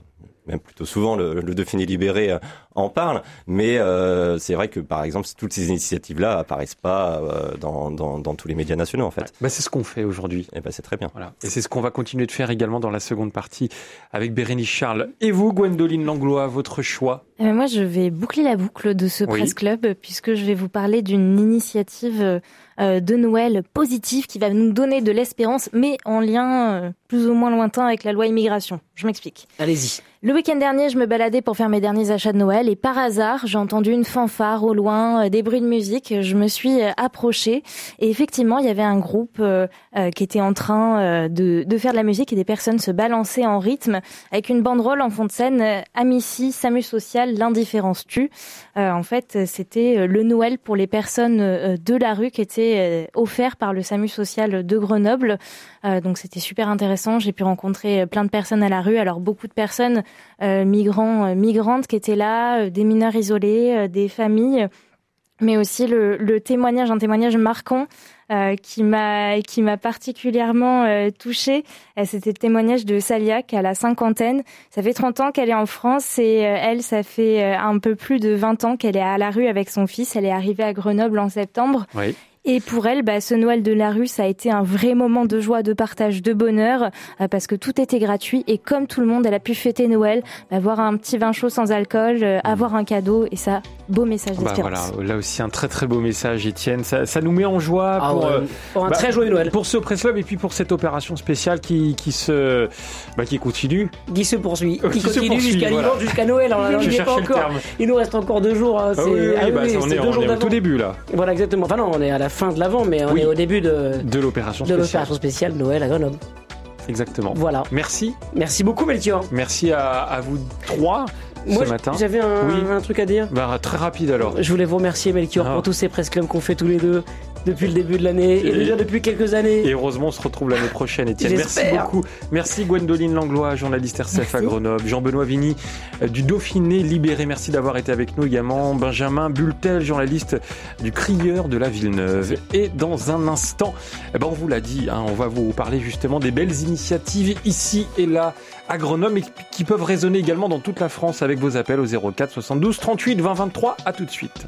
même plutôt souvent le, le Dauphiné libéré euh, en parle mais euh, c'est vrai que par exemple toutes ces initiatives là apparaissent pas euh, dans, dans dans tous les médias nationaux en fait Bah, c'est ce qu'on fait aujourd'hui. et ben c'est très bien Voilà. Et c'est ce qu'on va continuer de faire également dans la seconde partie avec Bérénice Charles. Et vous, Gwendoline Langlois, votre choix? Euh, moi, je vais boucler la boucle de ce Oui. Presse Club euh, puisque je vais vous parler d'une initiative euh, euh, de Noël positive qui va nous donner de l'espérance, mais en lien euh, plus ou moins lointain avec la loi immigration. Je m'explique. Allez-y. Le week-end dernier, je me baladais pour faire mes derniers achats de Noël et par hasard, j'ai entendu une fanfare au loin, euh, des bruits de musique. Je me suis euh, approchée et effectivement, il y avait un groupe euh, euh, qui était en train de, de faire de la musique et des personnes se balançaient en rythme avec une banderole en fond de scène Amici, SAMU social, l'indifférence tue. Euh, en fait, c'était le Noël pour les personnes de la rue qui était offert par le SAMU social de Grenoble. Euh, donc c'était super intéressant. J'ai pu rencontrer plein de personnes à la rue. Alors beaucoup de personnes migrants, euh, migrantes qui étaient là, euh, des mineurs isolés, euh, des familles, mais aussi le, témoignage, un témoignage marquant euh, qui m'a qui m'a particulièrement euh, touchée. Euh, C'était le témoignage de Salia qui a la cinquantaine. Ça fait 30 ans qu'elle est en France et euh, elle, ça fait euh, un peu plus de 20 ans qu'elle est à la rue avec son fils. Elle est arrivée à Grenoble en septembre. Oui. Et pour elle, bah, ce Noël de la rue, ça a été un vrai moment de joie, de partage, de bonheur, euh, parce que tout était gratuit. Et comme tout le monde, elle a pu fêter Noël, bah, avoir un petit vin chaud sans alcool, euh, avoir un cadeau, et ça, beau message Bah d'espérance. voilà, là aussi un très très beau message, Étienne. Ça, ça nous met en joie Ah pour, ouais, euh, pour un bah, très joyeux Noël. pour ce press club et puis pour cette opération spéciale qui, qui se, bah, qui continue. Qui se poursuit, Qui qui continue jusqu'à voilà. l'hiver, jusqu'à Noël. On Je n'y est pas encore. Il nous reste encore deux jours. hein, Ah c'est- oui, oui, ah bah, on est, on au tout début là Voilà, exactement. Enfin non, on est à la fin de l'avant, mais on Oui. est au début de, de l'opération de spéciale. l'opération spéciale Noël à Grenoble. Exactement. Voilà. Merci, Merci beaucoup, Melchior. merci à, à vous trois Moi, ce matin. j'avais un, Oui. un truc à dire. Bah, très rapide alors. Je voulais vous remercier, Melchior, Ah. pour tous ces press clubs qu'on fait tous les deux depuis le début de l'année et, Et- déjà depuis quelques années. Et heureusement, on se retrouve l'année prochaine, Étienne. Merci beaucoup. Merci Gwendoline Langlois, journaliste RCF à. Grenoble. Jean-Benoît Vigny euh, du Dauphiné Libéré. Merci d'avoir été avec nous également. Benjamin Bultel, journaliste du Crieur de la Villeneuve. Et dans un instant, eh ben, on vous l'a dit, hein, on va vous parler justement des belles initiatives ici et là à Grenoble et qui peuvent résonner également dans toute la France avec vos appels au 04 72 38 20 23. À tout de suite.